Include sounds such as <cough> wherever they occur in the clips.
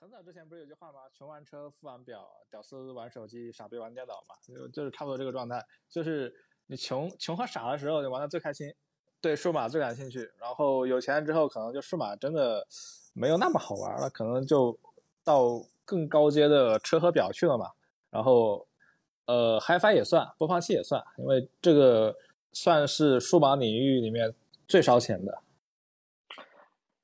很早之前不是有句话吗？穷玩车，富玩表，屌丝玩手机，傻逼玩电脑嘛，就就是差不多这个状态。就是你穷穷和傻的时候，你玩的最开心，对数码最感兴趣。然后有钱之后，可能就数码真的没有那么好玩了，可能就到更高阶的车和表去了嘛。然后呃，HiFi 也算，播放器也算，因为这个算是数码领域里面最烧钱的。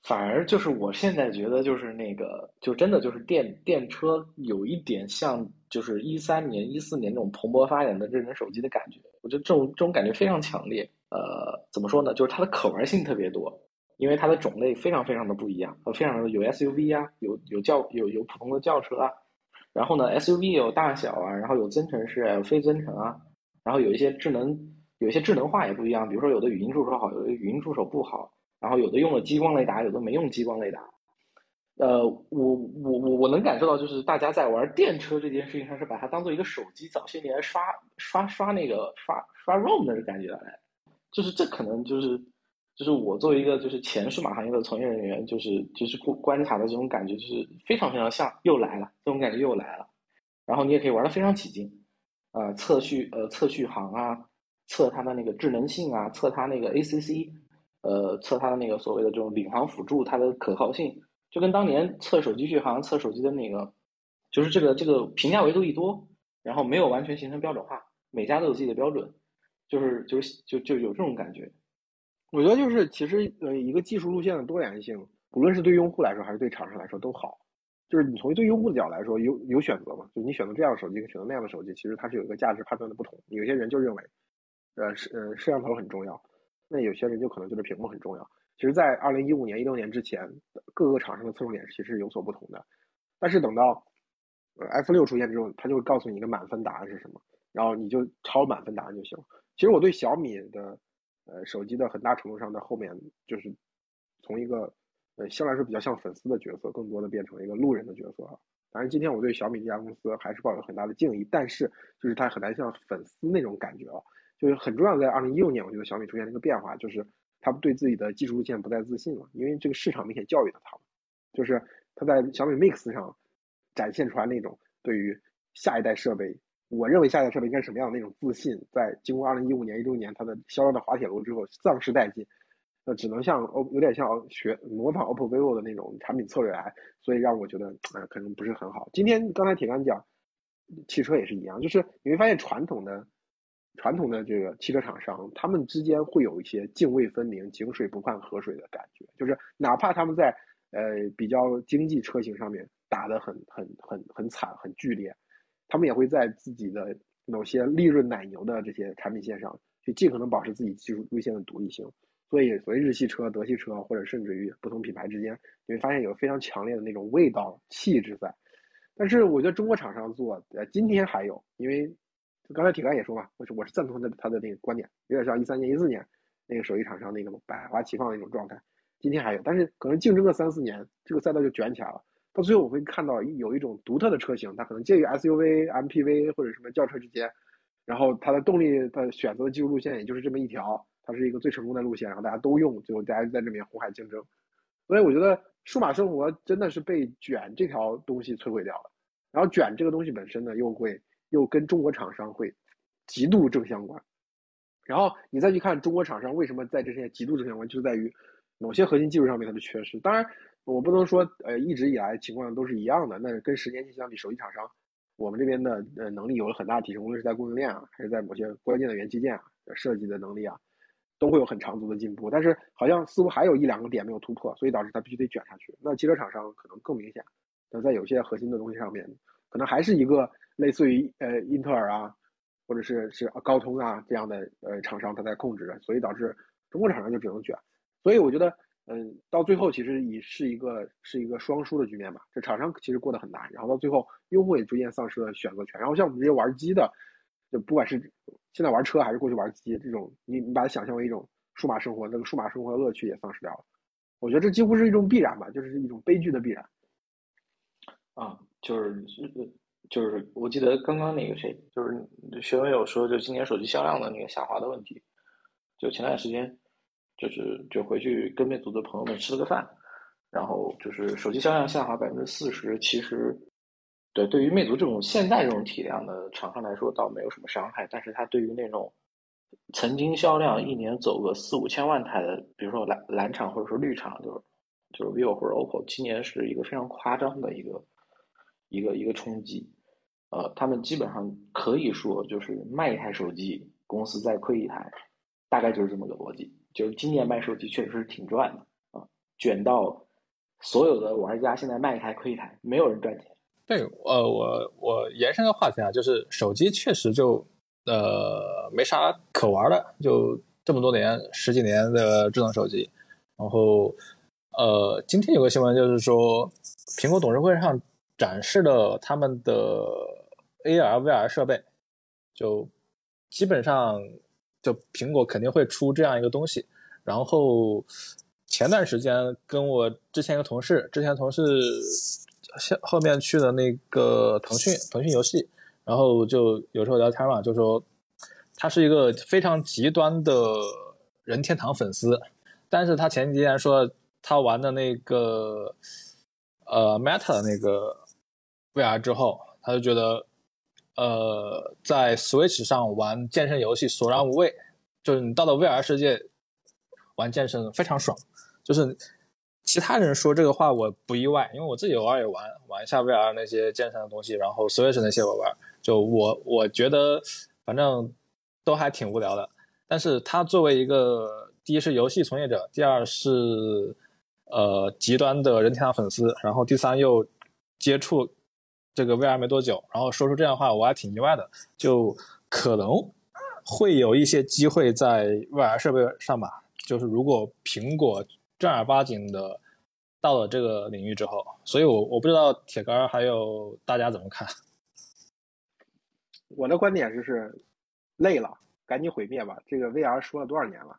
反而就是我现在觉得就是那个，就真的就是电电车有一点像，就是一三年、一四年那种蓬勃发展的智能手机的感觉。我觉得这种这种感觉非常强烈。呃，怎么说呢？就是它的可玩性特别多，因为它的种类非常非常的不一样，非常的有 SUV 啊，有有轿有有普通的轿车啊，然后呢 SUV 有大小啊，然后有增程式，有非增程啊，然后有一些智能有一些智能化也不一样，比如说有的语音助手好，有的语音助手不好。然后有的用了激光雷达，有的没用激光雷达。呃，我我我我能感受到，就是大家在玩电车这件事情上，是把它当做一个手机早些年刷刷刷那个刷刷 ROM 的感觉来。就是这可能就是就是我作为一个就是前数码行业的从业人员，就是就是观观察的这种感觉，就是非常非常像又来了，这种感觉又来了。然后你也可以玩的非常起劲，呃，测续呃测续航啊，测它的那个智能性啊，测它那个 ACC。呃，测它的那个所谓的这种领航辅助，它的可靠性，就跟当年测手机续航、测手机的那个，就是这个这个评价维度一多，然后没有完全形成标准化，每家都有自己的标准，就是就就就有这种感觉。我觉得就是其实呃一个技术路线的多元性，无论是对用户来说还是对厂商来说都好。就是你从对用户的角度来说，有有选择嘛？就你选择这样的手机，跟选择那样的手机，其实它是有一个价值判断的不同。有些人就认为，呃，摄呃摄像头很重要。那有些人就可能觉得屏幕很重要。其实，在二零一五年、一六年之前，各个厂商的侧重点其实是有所不同的。但是等到呃 F 六出现之后，它就会告诉你一个满分答案是什么，然后你就抄满分答案就行。其实我对小米的呃手机的很大程度上的后面，就是从一个呃相对来说比较像粉丝的角色，更多的变成了一个路人的角色。当然，今天我对小米这家公司还是抱有很大的敬意，但是就是它很难像粉丝那种感觉啊。就是很重要，在二零一六年，我觉得小米出现了一个变化，就是他对自己的技术路线不再自信了，因为这个市场明显教育了他，就是他在小米 Mix 上展现出来那种对于下一代设备，我认为下一代设备应该是什么样的那种自信，在经过二零一五年、一六年它的销量的滑铁卢之后丧失殆尽，那只能像 O 有点像学模仿 OPPO、vivo 的那种产品策略来，所以让我觉得呃可能不是很好。今天刚才铁杆讲，汽车也是一样，就是你会发现传统的。传统的这个汽车厂商，他们之间会有一些泾渭分明、井水不犯河水的感觉，就是哪怕他们在呃比较经济车型上面打得很很很很惨、很剧烈，他们也会在自己的某些利润奶牛的这些产品线上，去尽可能保持自己技术路线的独立性。所以，所谓日系车、德系车，或者甚至于不同品牌之间，你会发现有非常强烈的那种味道、气质在。但是，我觉得中国厂商做，呃，今天还有，因为。刚才铁杆也说嘛，我是我是赞同他的他的那个观点，有点像一三年、一四年那个手机厂商那个百花齐放的那种状态。今天还有，但是可能竞争个三四年，这个赛道就卷起来了。到最后我会看到有一种独特的车型，它可能介于 SUV、MPV 或者什么轿车之间，然后它的动力的选择的技术路线也就是这么一条，它是一个最成功的路线，然后大家都用，最后大家在这边红海竞争。所以我觉得数码生活真的是被卷这条东西摧毁掉了，然后卷这个东西本身呢又会。又跟中国厂商会极度正相关，然后你再去看中国厂商为什么在这些极度正相关，就在于某些核心技术上面它的缺失。当然，我不能说呃一直以来情况都是一样的。那跟十年前相比，手机厂商我们这边的呃能力有了很大提升，无论是在供应链啊，还是在某些关键的元器件啊设计的能力啊，都会有很长足的进步。但是好像似乎还有一两个点没有突破，所以导致它必须得卷下去。那汽车厂商可能更明显，那在有些核心的东西上面，可能还是一个。类似于呃英特尔啊，或者是是高通啊这样的呃厂商，它在控制着，所以导致中国厂商就只能卷。所以我觉得，嗯，到最后其实已是一个是一个双输的局面吧。这厂商其实过得很难，然后到最后用户也逐渐丧失了选择权。然后像我们这些玩机的，就不管是现在玩车还是过去玩机，这种你你把它想象为一种数码生活，那个数码生活的乐趣也丧失掉了。我觉得这几乎是一种必然吧，就是一种悲剧的必然。啊，就是。就是我记得刚刚那个谁，就是学文有说，就今年手机销量的那个下滑的问题。就前段时间，就是就回去跟魅族的朋友们吃了个饭，然后就是手机销量下滑百分之四十，其实对对于魅族这种现在这种体量的厂商来说倒没有什么伤害，但是它对于那种曾经销量一年走个四五千万台的，比如说蓝蓝厂或者说绿厂，就是就是 vivo 或者 oppo，今年是一个非常夸张的一个一个一个冲击。呃，他们基本上可以说就是卖一台手机，公司再亏一台，大概就是这么个逻辑。就是今年卖手机确实是挺赚的啊，卷到所有的玩家现在卖一台亏一台，没有人赚钱。对，呃，我我延伸个话题啊，就是手机确实就呃没啥可玩的，就这么多年十几年的智能手机，然后呃今天有个新闻就是说苹果董事会上展示了他们的。AR、VR 设备，就基本上就苹果肯定会出这样一个东西。然后前段时间跟我之前一个同事，之前同事后面去的那个腾讯腾讯游戏，然后就有时候聊天嘛，就说他是一个非常极端的任天堂粉丝，但是他前几天说他玩的那个呃 Meta 的那个 VR 之后，他就觉得。呃，在 Switch 上玩健身游戏索然无味，就是你到了 VR 世界玩健身非常爽。就是其他人说这个话我不意外，因为我自己偶尔也玩玩一下 VR 那些健身的东西，然后 Switch 那些我玩，就我我觉得反正都还挺无聊的。但是他作为一个第一是游戏从业者，第二是呃极端的任天堂粉丝，然后第三又接触。这个 VR 没多久，然后说出这样的话，我还挺意外的。就可能会有一些机会在 VR 设备上吧。就是如果苹果正儿八经的到了这个领域之后，所以我我不知道铁杆还有大家怎么看。<laughs> 我的观点就是，累了赶紧毁灭吧。这个 VR 说了多少年了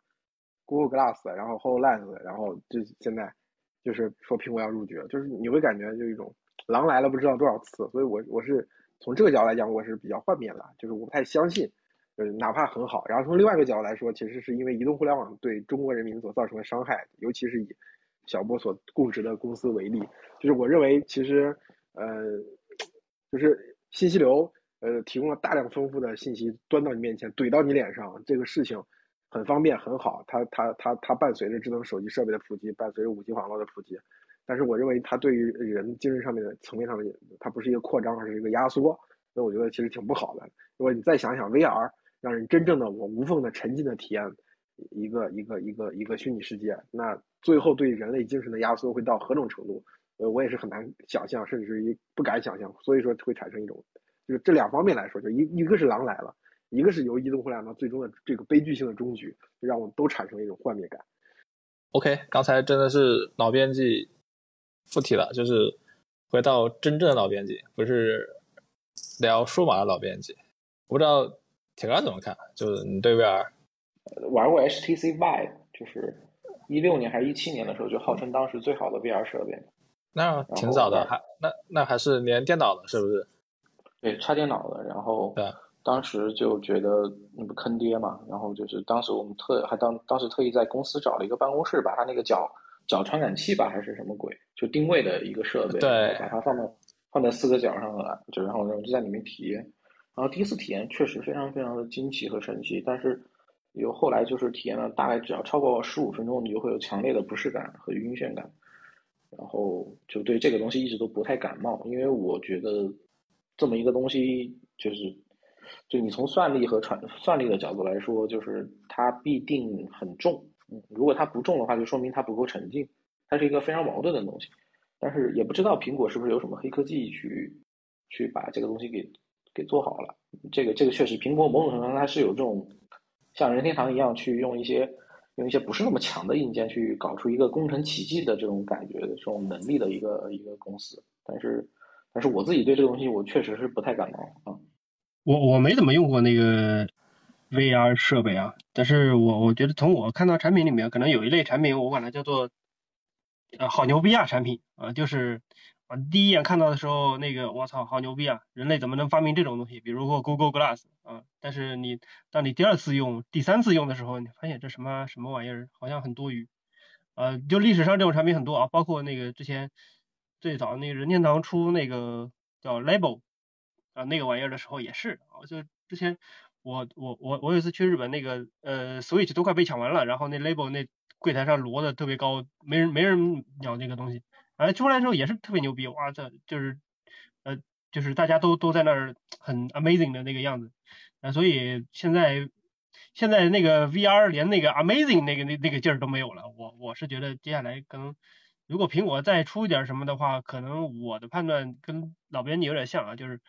？Google Glass，然后 Hololens，然后就现在就是说苹果要入局了，就是你会感觉就一种。狼来了不知道多少次，所以我我是从这个角度来讲，我是比较幻灭的，就是我不太相信，就是哪怕很好。然后从另外一个角度来说，其实是因为移动互联网对中国人民所造成的伤害，尤其是以小波所供职的公司为例，就是我认为其实呃，就是信息流呃提供了大量丰富的信息端到你面前怼到你脸上，这个事情很方便很好，它它它它伴随着智能手机设备的普及，伴随着五 G 网络的普及。但是我认为它对于人精神上面的层面上面，它不是一个扩张，而是一个压缩，所以我觉得其实挺不好的。如果你再想想 VR，让人真正的我无缝的沉浸的体验一个一个一个一个虚拟世界，那最后对人类精神的压缩会到何种程度？呃，我也是很难想象，甚至于不敢想象。所以说会产生一种，就是这两方面来说，就一一个是狼来了，一个是由移动互联网最终的这个悲剧性的终局，让我们都产生了一种幻灭感。OK，刚才真的是脑编辑。附体了，就是回到真正的老编辑，不是聊数码的老编辑。我不知道铁杆怎么看，就是你对 VR 玩过 HTC Vive，就是一六年还是一七年的时候，就号称当时最好的 VR 设备。那挺早的，还那那还是连电脑的，是不是？对，插电脑的。然后对，当时就觉得那不坑爹嘛。然后就是当时我们特还当当时特意在公司找了一个办公室，把他那个脚。脚传感器吧，还是什么鬼？就定位的一个设备，对，把它放到放在四个角上了，就然后我就在里面体验。然后第一次体验确实非常非常的惊奇和神奇，但是有后来就是体验了大概只要超过十五分钟，你就会有强烈的不适感和晕眩感。然后就对这个东西一直都不太感冒，因为我觉得这么一个东西就是，就你从算力和传算力的角度来说，就是它必定很重。嗯，如果它不重的话，就说明它不够沉静，它是一个非常矛盾的东西。但是也不知道苹果是不是有什么黑科技去去把这个东西给给做好了。这个这个确实，苹果某种程度上它是有这种像任天堂一样去用一些用一些不是那么强的硬件去搞出一个工程奇迹的这种感觉的这种能力的一个一个公司。但是但是我自己对这个东西我确实是不太感冒啊。我我没怎么用过那个。VR 设备啊，但是我我觉得从我看到产品里面，可能有一类产品，我管它叫做呃好牛逼啊产品啊，就是啊第一眼看到的时候，那个我操好牛逼啊，人类怎么能发明这种东西？比如说 Google Glass 啊，但是你当你第二次用、第三次用的时候，你发现这什么什么玩意儿，好像很多余呃，就历史上这种产品很多啊，包括那个之前最早那个任天堂出那个叫 Label 啊那个玩意儿的时候也是啊，就之前我我我我有一次去日本，那个呃 Switch 都快被抢完了，然后那 Label 那柜台上摞的特别高，没人没人鸟那个东西，哎出来之后也是特别牛逼，哇这就是呃就是大家都都在那儿很 amazing 的那个样子，啊所以现在。现在那个 VR 连那个 amazing 那个那那个劲儿都没有了，我我是觉得接下来可能如果苹果再出一点什么的话，可能我的判断跟老编辑有点像啊，就是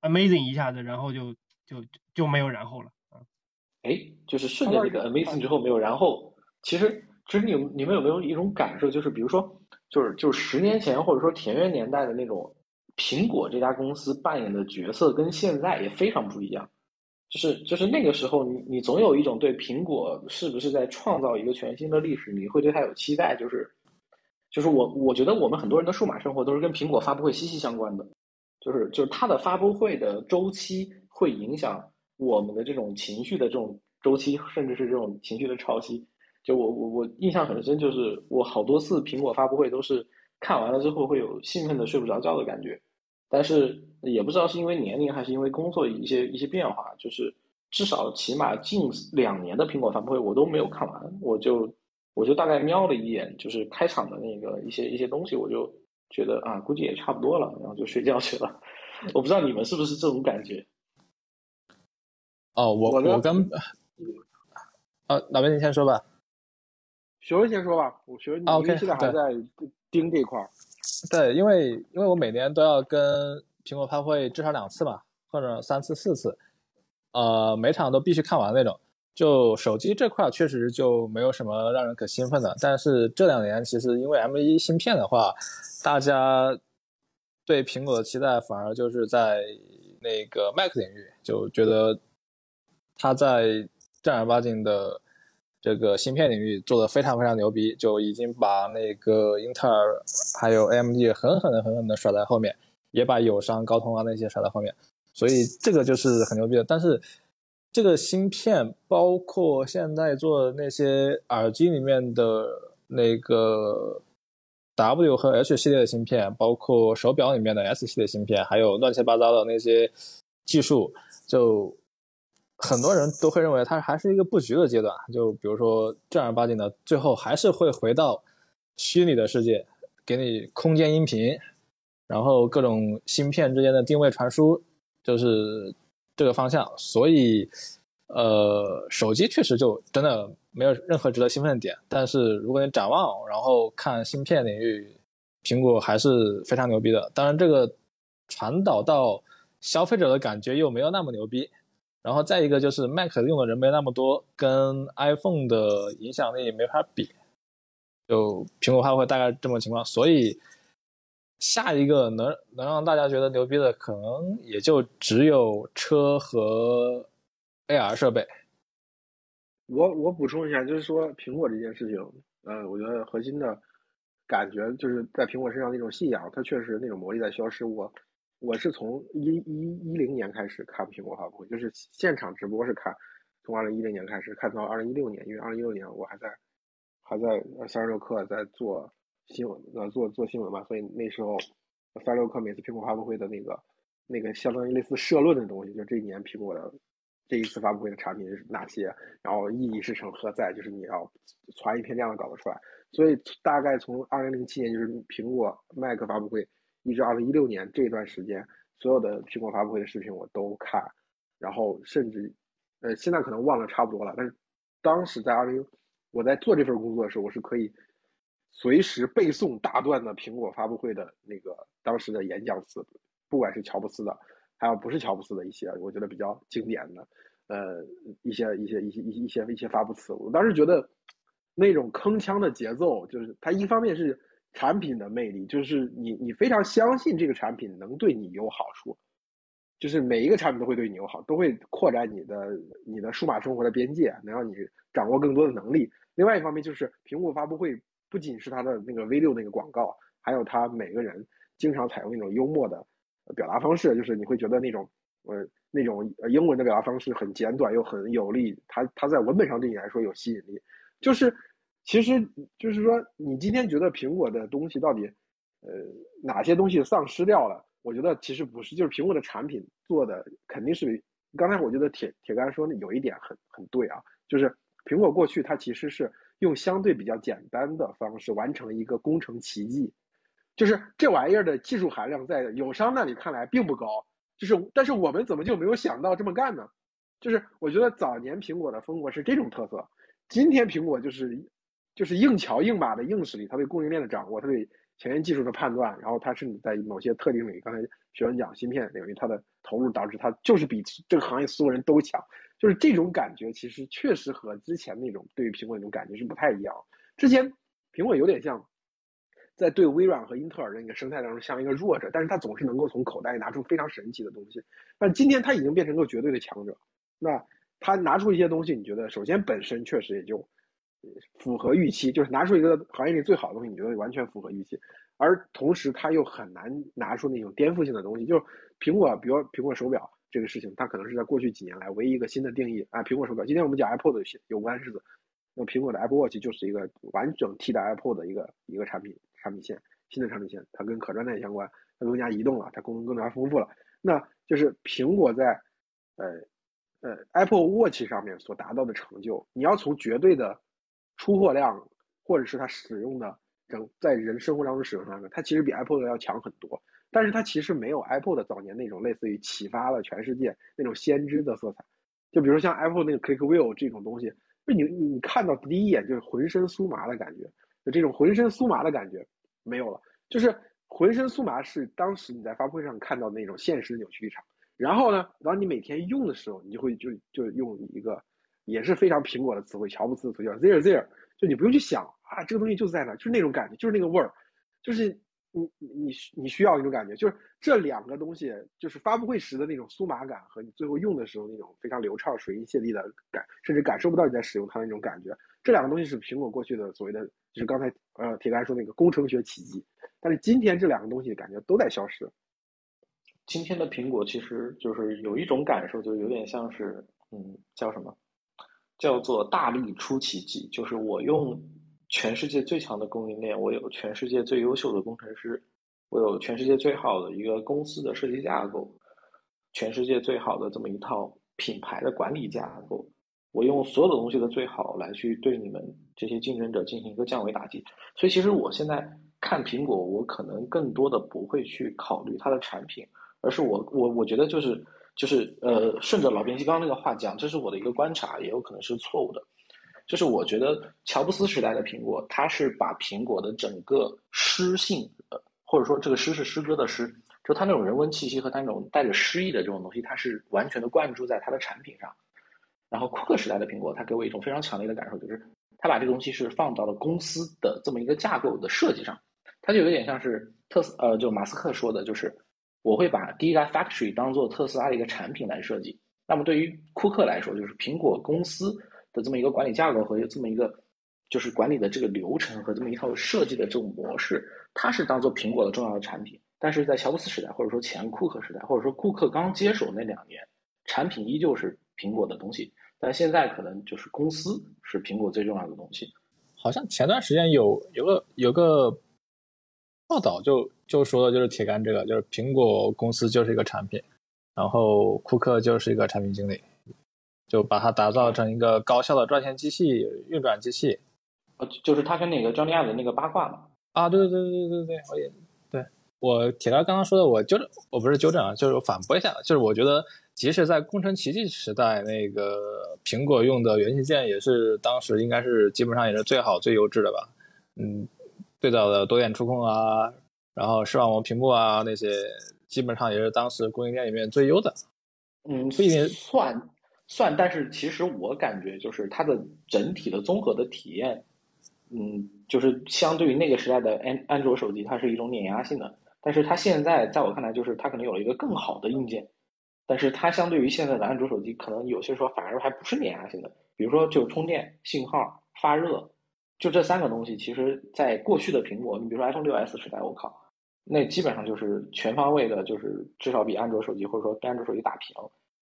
amazing 一下子，然后就就就没有然后了啊。哎，就是顺着这个 amazing 之后没有然后，其实其实你你们有没有一种感受，就是比如说就是就是十年前或者说田园年代的那种苹果这家公司扮演的角色，跟现在也非常不一样。就是就是那个时候，你你总有一种对苹果是不是在创造一个全新的历史，你会对它有期待。就是就是我我觉得我们很多人的数码生活都是跟苹果发布会息息相关的，就是就是它的发布会的周期会影响我们的这种情绪的这种周期，甚至是这种情绪的潮汐。就我我我印象很深，就是我好多次苹果发布会都是看完了之后会有兴奋的睡不着觉的感觉。但是也不知道是因为年龄还是因为工作一些一些变化，就是至少起码近两年的苹果发布会我都没有看完，我就我就大概瞄了一眼，就是开场的那个一些一些东西，我就觉得啊，估计也差不多了，然后就睡觉去了。<laughs> 我不知道你们是不是这种感觉？哦，我我跟啊，哪边你先说吧。学文先说吧，我学文你现在还在盯这块儿。对，因为因为我每年都要跟苹果发布会至少两次嘛，或者三次四次，呃，每场都必须看完那种。就手机这块确实就没有什么让人可兴奋的，但是这两年其实因为 M1 芯片的话，大家对苹果的期待反而就是在那个 Mac 领域，就觉得它在正儿八经的。这个芯片领域做的非常非常牛逼，就已经把那个英特尔还有 AMD 狠狠的狠狠的甩在后面，也把友商、高通啊那些甩在后面，所以这个就是很牛逼的。但是这个芯片，包括现在做的那些耳机里面的那个 W 和 H 系列的芯片，包括手表里面的 S 系列芯片，还有乱七八糟的那些技术，就。很多人都会认为它还是一个布局的阶段，就比如说正儿八经的，最后还是会回到虚拟的世界，给你空间音频，然后各种芯片之间的定位传输，就是这个方向。所以，呃，手机确实就真的没有任何值得兴奋的点。但是如果你展望，然后看芯片领域，苹果还是非常牛逼的。当然，这个传导到消费者的感觉又没有那么牛逼。然后再一个就是 Mac 用的人没那么多，跟 iPhone 的影响力没法比。就苹果发布会大概这么情况，所以下一个能能让大家觉得牛逼的，可能也就只有车和 AR 设备。我我补充一下，就是说苹果这件事情，呃，我觉得核心的感觉就是在苹果身上那种信仰，它确实那种魔力在消失。我。我是从一一一零年开始看苹果发布会，就是现场直播是看，从二零一零年开始看到二零一六年，因为二零一六年我还在还在三十六氪在做新闻呃做做新闻嘛，所以那时候三十六氪每次苹果发布会的那个那个相当于类似社论的东西，就这一年苹果的这一次发布会的产品是哪些，然后意义是成何在，就是你要传一篇这样的稿子出来，所以大概从二零零七年就是苹果 Mac 发布会。一直二零一六年这段时间，所有的苹果发布会的视频我都看，然后甚至，呃，现在可能忘了差不多了。但是当时在二零，我在做这份工作的时候，我是可以随时背诵大段的苹果发布会的那个当时的演讲词，不管是乔布斯的，还有不是乔布斯的一些，我觉得比较经典的，呃，一些一些一些一一些一些发布词。我当时觉得那种铿锵的节奏，就是它一方面是。产品的魅力就是你，你非常相信这个产品能对你有好处，就是每一个产品都会对你有好，都会扩展你的你的数码生活的边界，能让你掌握更多的能力。另外一方面就是苹果发布会不仅是它的那个 V 六那个广告，还有它每个人经常采用那种幽默的表达方式，就是你会觉得那种呃那种呃英文的表达方式很简短又很有力，它它在文本上对你来说有吸引力，就是。其实就是说，你今天觉得苹果的东西到底，呃，哪些东西丧失掉了？我觉得其实不是，就是苹果的产品做的肯定是。刚才我觉得铁铁杆说的有一点很很对啊，就是苹果过去它其实是用相对比较简单的方式完成一个工程奇迹，就是这玩意儿的技术含量在友商那里看来并不高，就是但是我们怎么就没有想到这么干呢？就是我觉得早年苹果的风格是这种特色，今天苹果就是就是硬桥硬马的硬实力，它对供应链的掌握，它对前沿技术的判断，然后它甚至在某些特定领域，刚才学文讲芯片领域，它的投入导致它就是比这个行业所有人都强，就是这种感觉其实确实和之前那种对于苹果那种感觉是不太一样。之前苹果有点像在对微软和英特尔的那个生态当中像一个弱者，但是它总是能够从口袋里拿出非常神奇的东西。但今天它已经变成个绝对的强者。那他拿出一些东西，你觉得首先本身确实也就符合预期，就是拿出一个行业里最好的东西，你觉得完全符合预期，而同时他又很难拿出那种颠覆性的东西。就苹果，比如苹果手表这个事情，它可能是在过去几年来唯一一个新的定义啊。苹果手表，今天我们讲 Apple 的有关日子，那苹果的 Apple Watch 就是一个完整替代 Apple 的一个一个产品产品线，新的产品线，它跟可穿戴相关，它更加移动了，它功能更加丰富了。那就是苹果在呃。呃，Apple Watch 上面所达到的成就，你要从绝对的出货量，或者是它使用的整在人生活当中使用上面，它其实比 Apple 要强很多。但是它其实没有 Apple 的早年那种类似于启发了全世界那种先知的色彩。就比如像 Apple 那个 Click Wheel 这种东西，就你你看到第一眼就是浑身酥麻的感觉，就这种浑身酥麻的感觉没有了。就是浑身酥麻是当时你在发布会上看到的那种现实扭曲立场。然后呢，然后你每天用的时候，你就会就就用一个也是非常苹果的词汇，乔布斯的词叫 there there，就你不用去想啊，这个东西就在那，就是那种感觉，就是那个味儿，就是你你你需要那种感觉，就是这两个东西，就是发布会时的那种酥麻感和你最后用的时候那种非常流畅、水银泻地的感，甚至感受不到你在使用它的那种感觉，这两个东西是苹果过去的所谓的，就是刚才呃铁杆说那个工程学奇迹，但是今天这两个东西感觉都在消失。今天的苹果其实就是有一种感受，就有点像是，嗯，叫什么？叫做大力出奇迹。就是我用全世界最强的供应链，我有全世界最优秀的工程师，我有全世界最好的一个公司的设计架构，全世界最好的这么一套品牌的管理架构，我用所有的东西的最好来去对你们这些竞争者进行一个降维打击。所以其实我现在看苹果，我可能更多的不会去考虑它的产品。而是我我我觉得就是就是呃顺着老编辑刚刚那个话讲，这是我的一个观察，也有可能是错误的。就是我觉得乔布斯时代的苹果，它是把苹果的整个诗性，呃或者说这个诗是诗歌的诗，就它那种人文气息和它那种带着诗意的这种东西，它是完全的灌注在它的产品上。然后库克时代的苹果，它给我一种非常强烈的感受，就是它把这个东西是放到了公司的这么一个架构的设计上，它就有点像是特斯呃就马斯克说的，就是。我会把第一家 factory 当做特斯拉的一个产品来设计。那么对于库克来说，就是苹果公司的这么一个管理架构和这么一个就是管理的这个流程和这么一套设计的这种模式，它是当做苹果的重要的产品。但是在乔布斯时代，或者说前库克时代，或者说库克刚接手那两年，产品依旧是苹果的东西。但现在可能就是公司是苹果最重要的东西。好像前段时间有有个有个。报道就就说的就是铁杆这个，就是苹果公司就是一个产品，然后库克就是一个产品经理，就把它打造成一个高效的赚钱机器、运转机器。呃，就是他跟那个张利亚的那个八卦嘛。啊，对对对对对对，我也对我铁杆刚刚说的，我纠正，我不是纠正啊，就是反驳一下，就是我觉得即使在工程奇迹时代，那个苹果用的元器件也是当时应该是基本上也是最好最优质的吧，嗯。最早的多点触控啊，然后视网膜屏幕啊，那些基本上也是当时供应链里面最优的。嗯，不一定算算，但是其实我感觉就是它的整体的综合的体验，嗯，就是相对于那个时代的安安卓手机，它是一种碾压性的。但是它现在在我看来，就是它可能有了一个更好的硬件，但是它相对于现在的安卓手机，可能有些时候反而还不是碾压性的。比如说，就充电、信号、发热。就这三个东西，其实在过去的苹果，你比如说 iPhone 六 S 时代，我靠，那基本上就是全方位的，就是至少比安卓手机或者说跟安卓手机打平，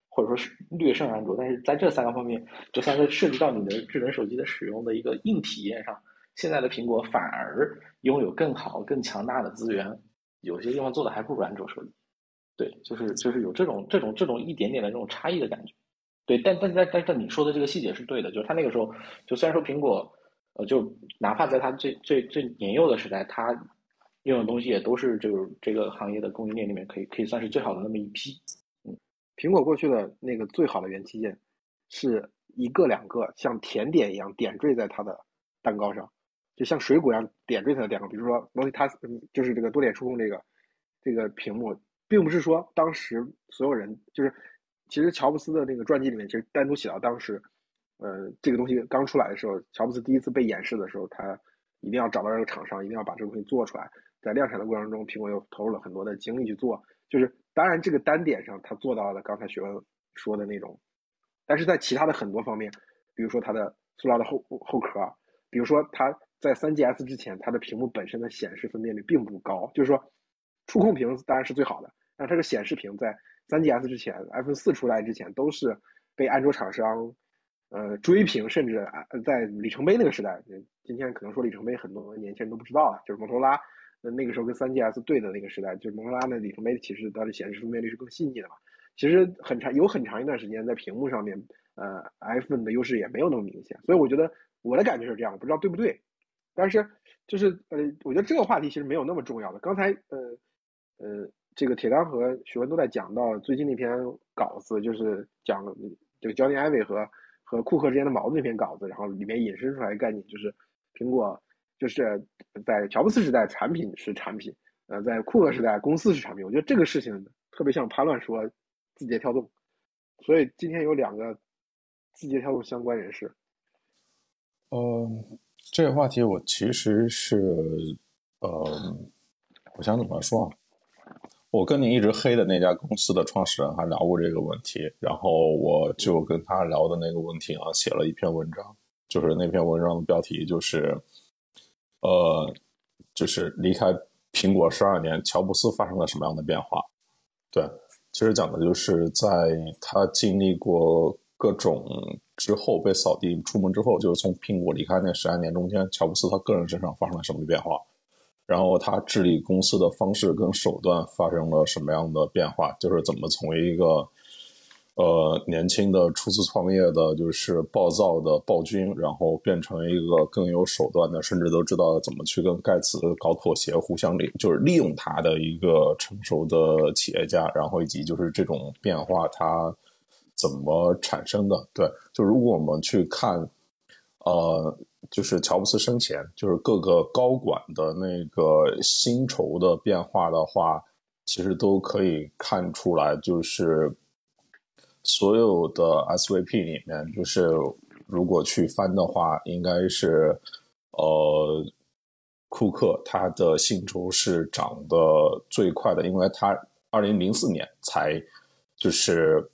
或者说是略胜安卓。但是在这三个方面，这三个涉及到你的智能手机的使用的一个硬体验上，现在的苹果反而拥有更好、更强大的资源，有些地方做的还不如安卓手机。对，就是就是有这种这种这种一点点的这种差异的感觉。对，但但但但但你说的这个细节是对的，就是他那个时候，就虽然说苹果，呃，就哪怕在它最最最年幼的时代，它用的东西也都是就是这个行业的供应链里面可以可以算是最好的那么一批。嗯，苹果过去的那个最好的元器件，是一个两个像甜点一样点缀在它的蛋糕上，就像水果一样点缀它的蛋糕。比如说，Multitask，就是这个多点触控这个这个屏幕，并不是说当时所有人就是。其实乔布斯的那个传记里面，其实单独写到当时，呃，这个东西刚出来的时候，乔布斯第一次被演示的时候，他一定要找到这个厂商，一定要把这个东西做出来。在量产的过程中，苹果又投入了很多的精力去做。就是当然这个单点上，他做到了刚才学文说的那种，但是在其他的很多方面，比如说它的塑料的后后壳，比如说它在 3GS 之前，它的屏幕本身的显示分辨率并不高，就是说触控屏当然是最好的，但这个显示屏在。三 GS 之前，iPhone 四出来之前，都是被安卓厂商呃追平，甚至在里程碑那个时代，今天可能说里程碑很多年轻人都不知道了，就是摩托罗拉那个时候跟三 GS 对的那个时代，就是摩托罗拉的里程碑其实它的显示分辨率是更细腻的嘛。其实很长有很长一段时间在屏幕上面，呃，iPhone 的优势也没有那么明显，所以我觉得我的感觉是这样，不知道对不对。但是就是呃，我觉得这个话题其实没有那么重要的。刚才呃呃。这个铁刚和徐文都在讲到最近那篇稿子，就是讲这个 Johnny Ive 和和库克之间的矛盾那篇稿子，然后里面引申出来的概念就是，苹果就是在乔布斯时代产品是产品，呃，在库克时代公司是产品。我觉得这个事情特别像潘乱说字节跳动，所以今天有两个字节跳动相关人士。呃，这个话题我其实是呃，我想怎么说啊？我跟你一直黑的那家公司的创始人还聊过这个问题，然后我就跟他聊的那个问题啊，写了一篇文章，就是那篇文章的标题就是，呃，就是离开苹果十二年，乔布斯发生了什么样的变化？对，其实讲的就是在他经历过各种之后被扫地出门之后，就是从苹果离开那十二年中间，乔布斯他个人身上发生了什么变化？然后他治理公司的方式跟手段发生了什么样的变化？就是怎么从一个呃年轻的初次创业的，就是暴躁的暴君，然后变成一个更有手段的，甚至都知道怎么去跟盖茨搞妥协，互相利就是利用他的一个成熟的企业家，然后以及就是这种变化他怎么产生的？对，就如果我们去看呃。就是乔布斯生前，就是各个高管的那个薪酬的变化的话，其实都可以看出来。就是所有的 SVP 里面，就是如果去翻的话，应该是呃，库克他的薪酬是涨得最快的，因为他二零零四年才就是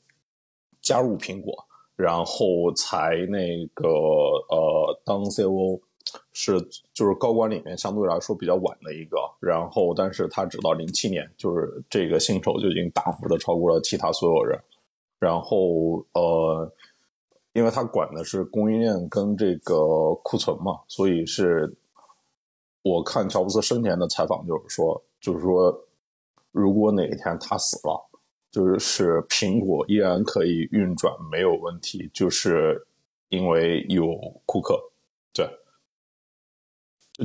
加入苹果。然后才那个呃当 COO 是就是高管里面相对来说比较晚的一个，然后但是他直到零七年就是这个薪酬就已经大幅的超过了其他所有人，然后呃因为他管的是供应链跟这个库存嘛，所以是我看乔布斯生前的采访就是说就是说如果哪一天他死了。就是苹果依然可以运转没有问题，就是因为有库克，对，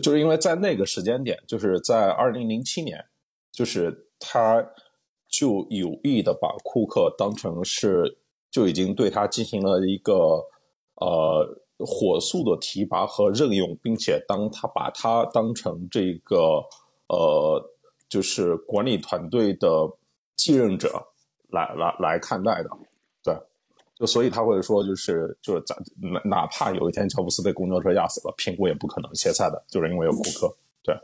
就是因为在那个时间点，就是在二零零七年，就是他就有意的把库克当成是就已经对他进行了一个呃火速的提拔和任用，并且当他把他当成这个呃就是管理团队的继任者。来来来看待的，对，就所以他会说，就是就是咱哪哪怕有一天乔布斯被公交车压死了，苹果也不可能歇菜的，就是因为有库克。对，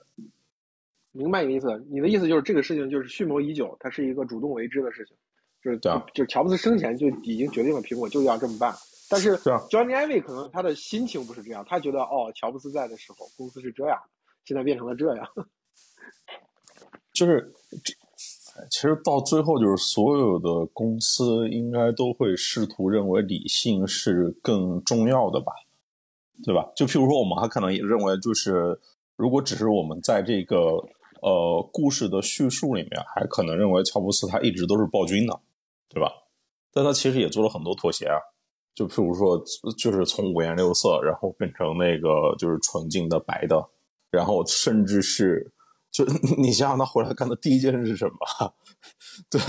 明白你的意思，你的意思就是这个事情就是蓄谋已久，它是一个主动为之的事情，就是对，就是乔布斯生前就已经决定了苹果就要这么办，但是 Johnny Ive 可能他的心情不是这样，他觉得哦，乔布斯在的时候公司是这样，现在变成了这样，<laughs> 就是。其实到最后，就是所有的公司应该都会试图认为理性是更重要的吧？对吧？就譬如说，我们还可能也认为，就是如果只是我们在这个呃故事的叙述里面，还可能认为乔布斯他一直都是暴君的，对吧？但他其实也做了很多妥协啊，就譬如说，就是从五颜六色，然后变成那个就是纯净的白的，然后甚至是。就 <laughs> 你想想，他回来干的第一件事是什么？<laughs> 对，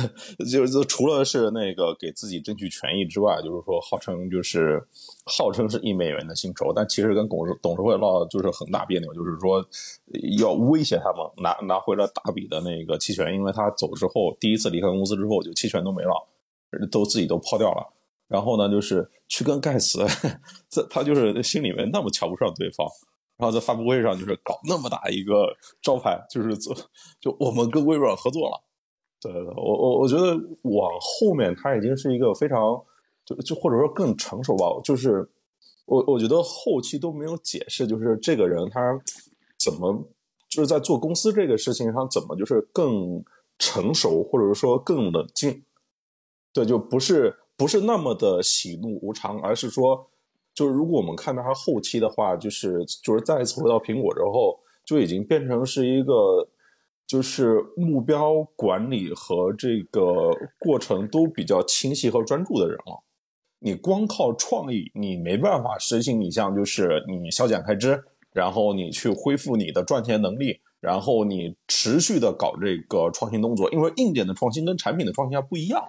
就是除了是那个给自己争取权益之外，就是说号称就是号称是一美元的薪酬，但其实跟董事董事会闹就是很大别扭，就是说要威胁他们拿拿回了大笔的那个期权，因为他走之后第一次离开公司之后就期权都没了，都自己都抛掉了。然后呢，就是去跟盖茨，<laughs> 这他就是心里面那么瞧不上对方。然后在发布会上就是搞那么大一个招牌，就是做就我们跟微软合作了。对，我我我觉得往后面它已经是一个非常就就或者说更成熟吧。就是我我觉得后期都没有解释，就是这个人他怎么就是在做公司这个事情上怎么就是更成熟，或者说更冷静。对，就不是不是那么的喜怒无常，而是说。就是如果我们看到它后期的话，就是就是再一次回到苹果之后，就已经变成是一个，就是目标管理和这个过程都比较清晰和专注的人了。你光靠创意，你没办法实行。你像就是你削减开支，然后你去恢复你的赚钱能力，然后你持续的搞这个创新动作，因为硬件的创新跟产品的创新还不一样。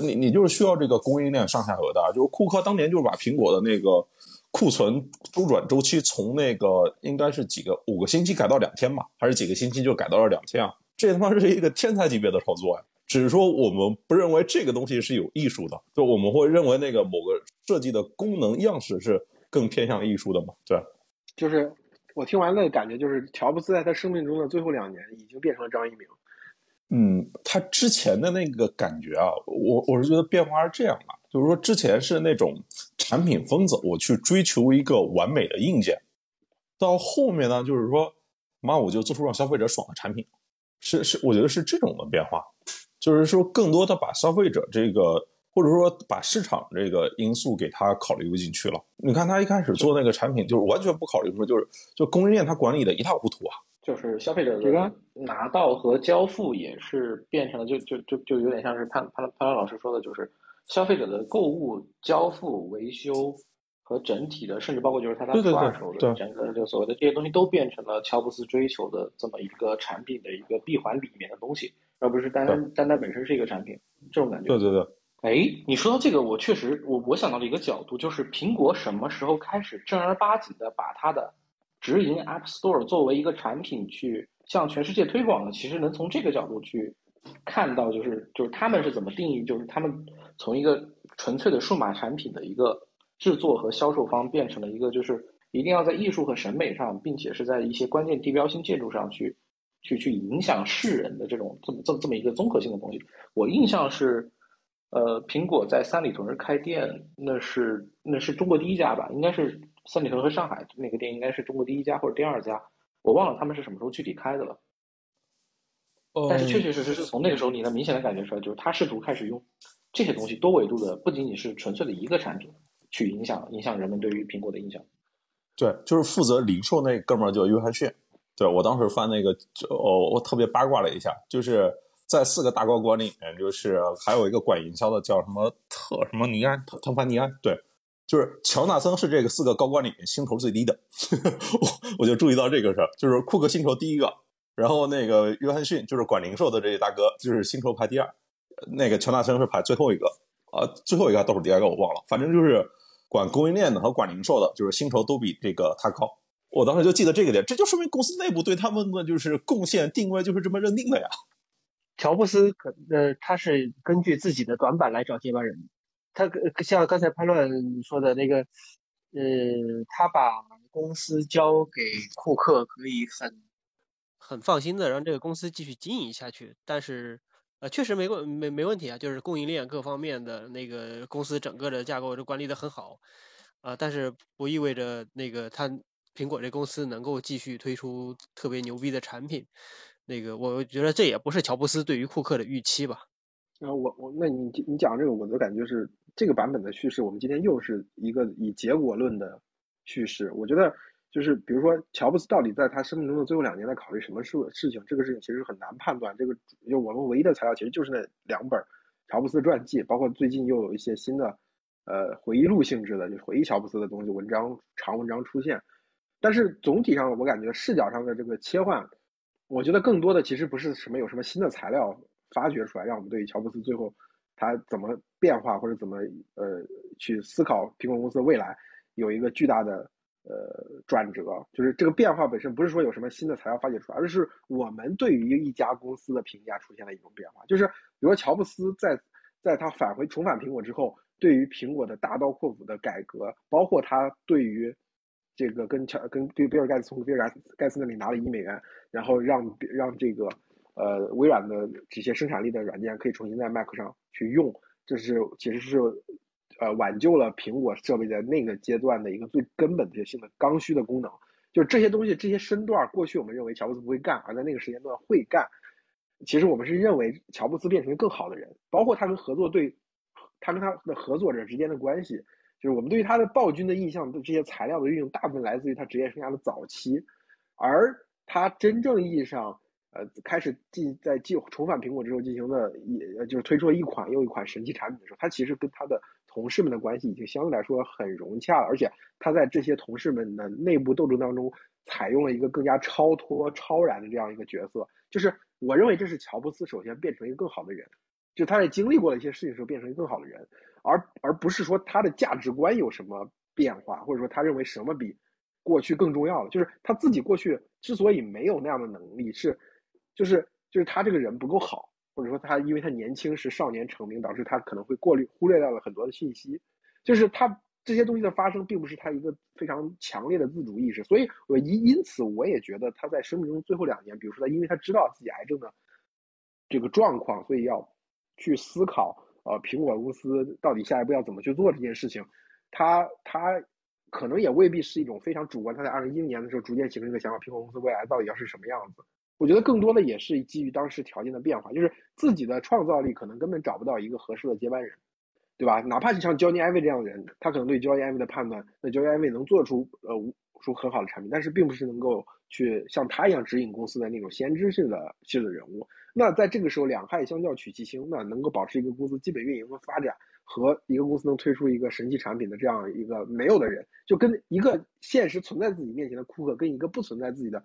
你你就是需要这个供应链上下游的，就是库克当年就是把苹果的那个库存周转周期从那个应该是几个五个星期改到两天吧，还是几个星期就改到了两天啊？这他妈是一个天才级别的操作呀！只是说我们不认为这个东西是有艺术的，就我们会认为那个某个设计的功能样式是更偏向艺术的嘛？对，就是我听完的感觉就是，乔布斯在他生命中的最后两年已经变成了张一鸣。嗯，他之前的那个感觉啊，我我是觉得变化是这样的，就是说之前是那种产品疯子，我去追求一个完美的硬件，到后面呢，就是说，妈我就做出让消费者爽的产品，是是，我觉得是这种的变化，就是说更多的把消费者这个或者说把市场这个因素给他考虑不进去了。你看他一开始做那个产品，就是完全不考虑说，就是就供应链他管理的一塌糊涂啊。就是消费者的拿到和交付也是变成了，就就就就有点像是潘潘潘老师说的，就是消费者的购物、交付、维修和整体的，甚至包括就是他他出二手的整个就所谓的这些东西，都变成了乔布斯追求的这么一个产品的一个闭环里面的东西，而不是单单单单本身是一个产品这种感觉。对对对。哎，你说到这个，我确实我我想到了一个角度，就是苹果什么时候开始正儿八经的把它的。直营 App Store 作为一个产品去向全世界推广的，其实能从这个角度去看到，就是就是他们是怎么定义，就是他们从一个纯粹的数码产品的一个制作和销售方，变成了一个就是一定要在艺术和审美上，并且是在一些关键地标性建筑上去去去影响世人的这种这么这么这么一个综合性的东西。我印象是，呃，苹果在三里屯开店，那是那是中国第一家吧，应该是。三里屯和上海那个店应该是中国第一家或者第二家，我忘了他们是什么时候具体开的了。但是确确实实是从那个时候，你能明显的感觉出来，就是他试图开始用这些东西多维度的，不仅仅是纯粹的一个产品，去影响影响人们对于苹果的印象。对，就是负责零售那哥们儿叫约翰逊。对我当时翻那个，哦，我特别八卦了一下，就是在四个大高管里面，就是还有一个管营销的叫什么特什么尼安特特凡尼安，对。就是乔纳森是这个四个高官里面薪酬最低的，<laughs> 我我就注意到这个事儿，就是库克薪酬第一个，然后那个约翰逊就是管零售的这大哥，就是薪酬排第二，那个乔纳森是排最后一个，啊，最后一个倒数第二个我忘了，反正就是管供应链的和管零售的，就是薪酬都比这个他高。我当时就记得这个点，这就说明公司内部对他们的就是贡献定位就是这么认定的呀。乔布斯可呃，他是根据自己的短板来找接班人。他像刚才潘乱说的那个，呃，他把公司交给库克，可以很很放心的让这个公司继续经营下去。但是，呃，确实没问没没问题啊，就是供应链各方面的那个公司整个的架构都管理的很好，啊，但是不意味着那个他苹果这公司能够继续推出特别牛逼的产品。那个，我觉得这也不是乔布斯对于库克的预期吧。然后我我那你你讲这个，我的感觉是这个版本的叙事，我们今天又是一个以结果论的叙事。我觉得就是比如说乔布斯到底在他生命中的最后两年在考虑什么事事情，这个事情其实很难判断。这个就我们唯一的材料其实就是那两本乔布斯传记，包括最近又有一些新的呃回忆录性质的，就是回忆乔布斯的东西文章长文章出现。但是总体上我感觉视角上的这个切换，我觉得更多的其实不是什么有什么新的材料发掘出来，让我们对于乔布斯最后他怎么变化或者怎么呃去思考苹果公司的未来有一个巨大的呃转折。就是这个变化本身不是说有什么新的材料发掘出来，而是我们对于一家公司的评价出现了一种变化。就是比如说乔布斯在在他返回重返苹果之后，对于苹果的大刀阔斧的改革，包括他对于这个跟乔跟比比尔盖茨从比尔盖茨那里拿了一美元，然后让让这个呃微软的这些生产力的软件可以重新在 Mac 上去用，这是其实是呃挽救了苹果设备在那个阶段的一个最根本的性的刚需的功能。就这些东西这些身段，过去我们认为乔布斯不会干，而在那个时间段会干。其实我们是认为乔布斯变成更好的人，包括他跟合作对，他跟他的合作者之间的关系。就是我们对于他的暴君的印象的这些材料的运用，大部分来自于他职业生涯的早期，而他真正意义上，呃，开始进在进重返苹果之后进行的也，就是推出了一款又一款神奇产品的时候，他其实跟他的同事们的关系已经相对来说很融洽了，而且他在这些同事们的内部斗争当中，采用了一个更加超脱、超然的这样一个角色。就是我认为这是乔布斯首先变成一个更好的人，就他在经历过了一些事情时候变成一个更好的人。而而不是说他的价值观有什么变化，或者说他认为什么比过去更重要了，就是他自己过去之所以没有那样的能力，是就是就是他这个人不够好，或者说他因为他年轻时少年成名，导致他可能会过滤忽略掉了很多的信息，就是他这些东西的发生，并不是他一个非常强烈的自主意识，所以我因因此我也觉得他在生命中最后两年，比如说他因为他知道自己癌症的这个状况，所以要去思考。呃，苹果公司到底下一步要怎么去做这件事情？他他可能也未必是一种非常主观。他在二零一零年的时候逐渐形成一个想法：苹果公司未来到底要是什么样子？我觉得更多的也是基于当时条件的变化，就是自己的创造力可能根本找不到一个合适的接班人，对吧？哪怕是像 Johnny Ive 这样的人，他可能对 Johnny Ive 的判断，那 Johnny Ive 能做出呃出很好的产品，但是并不是能够去像他一样指引公司的那种先知性的性的人物。那在这个时候，两害相较取其轻，那能够保持一个公司基本运营和发展，和一个公司能推出一个神奇产品的这样一个没有的人，就跟一个现实存在自己面前的库克，跟一个不存在自己的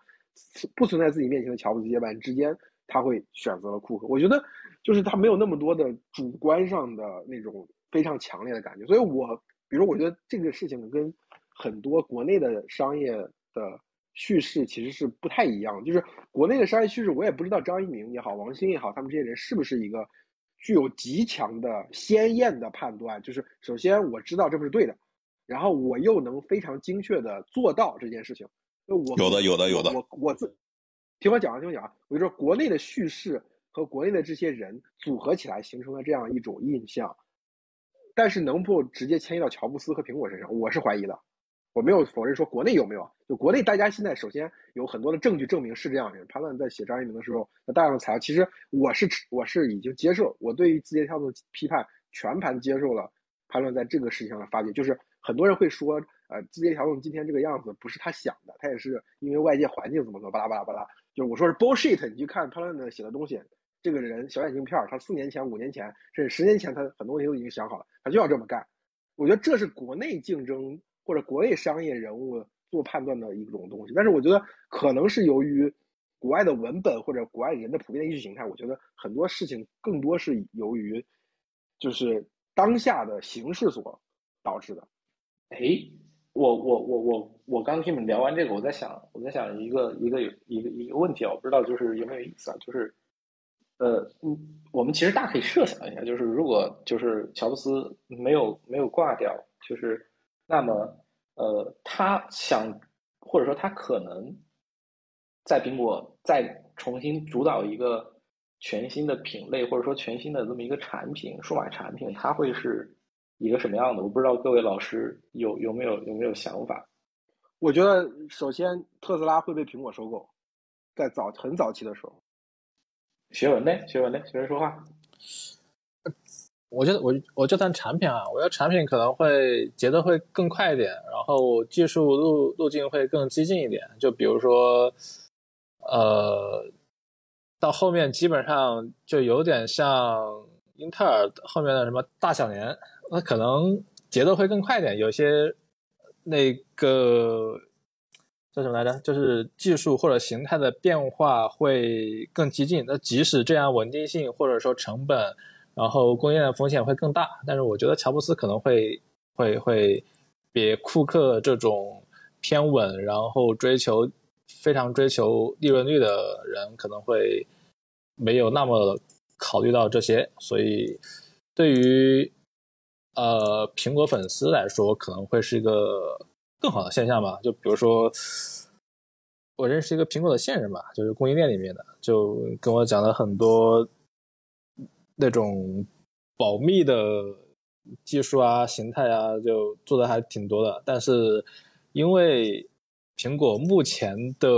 不存在自己面前的乔布斯接班人之间，他会选择了库克。我觉得就是他没有那么多的主观上的那种非常强烈的感觉。所以我比如我觉得这个事情跟很多国内的商业的。叙事其实是不太一样，就是国内的商业叙事，我也不知道张一鸣也好，王兴也好，他们这些人是不是一个具有极强的鲜艳的判断。就是首先我知道这不是对的，然后我又能非常精确的做到这件事情。我有的有的有的，我我自听我讲啊，听我讲啊，我就说国内的叙事和国内的这些人组合起来形成了这样一种印象，但是能不直接迁移到乔布斯和苹果身上，我是怀疑的。我没有否认说国内有没有，就国内大家现在首先有很多的证据证明是这样的。潘乱在写张一鸣的时候，那大量的材料，其实我是我是已经接受，我对于字节跳动批判全盘接受了潘乱在这个事情上的发掘。就是很多人会说，呃，字节跳动今天这个样子不是他想的，他也是因为外界环境怎么怎么巴拉巴拉巴拉。就是我说是 bullshit，你去看潘乱的写的东西，这个人小眼镜片他四年前、五年前甚至十年前，他很多东西都已经想好了，他就要这么干。我觉得这是国内竞争。或者国内商业人物做判断的一种东西，但是我觉得可能是由于国外的文本或者国外人的普遍意识形态，我觉得很多事情更多是由于就是当下的形势所导致的。哎，我我我我我刚听你们聊完这个，我在想我在想一个一个一个一个问题啊，我不知道就是有没有意思啊，就是呃，我们其实大可以设想一下，就是如果就是乔布斯没有没有挂掉，就是。那么，呃，他想，或者说他可能在苹果再重新主导一个全新的品类，或者说全新的这么一个产品，数码产品，它会是一个什么样的？我不知道各位老师有有没有有没有想法？我觉得，首先特斯拉会被苹果收购，在早很早期的时候。学文呢？学文呢？学文说话。我觉得我我就谈产品啊，我觉得产品可能会节奏会更快一点，然后技术路路径会更激进一点。就比如说，呃，到后面基本上就有点像英特尔后面的什么大小年，那可能节奏会更快点，有些那个叫什么来着？就是技术或者形态的变化会更激进。那即使这样，稳定性或者说成本。然后供应链风险会更大，但是我觉得乔布斯可能会会会比库克这种偏稳，然后追求非常追求利润率的人可能会没有那么考虑到这些，所以对于呃苹果粉丝来说可能会是一个更好的现象吧。就比如说我认识一个苹果的线人吧，就是供应链里面的，就跟我讲了很多。那种保密的技术啊、形态啊，就做的还挺多的。但是因为苹果目前的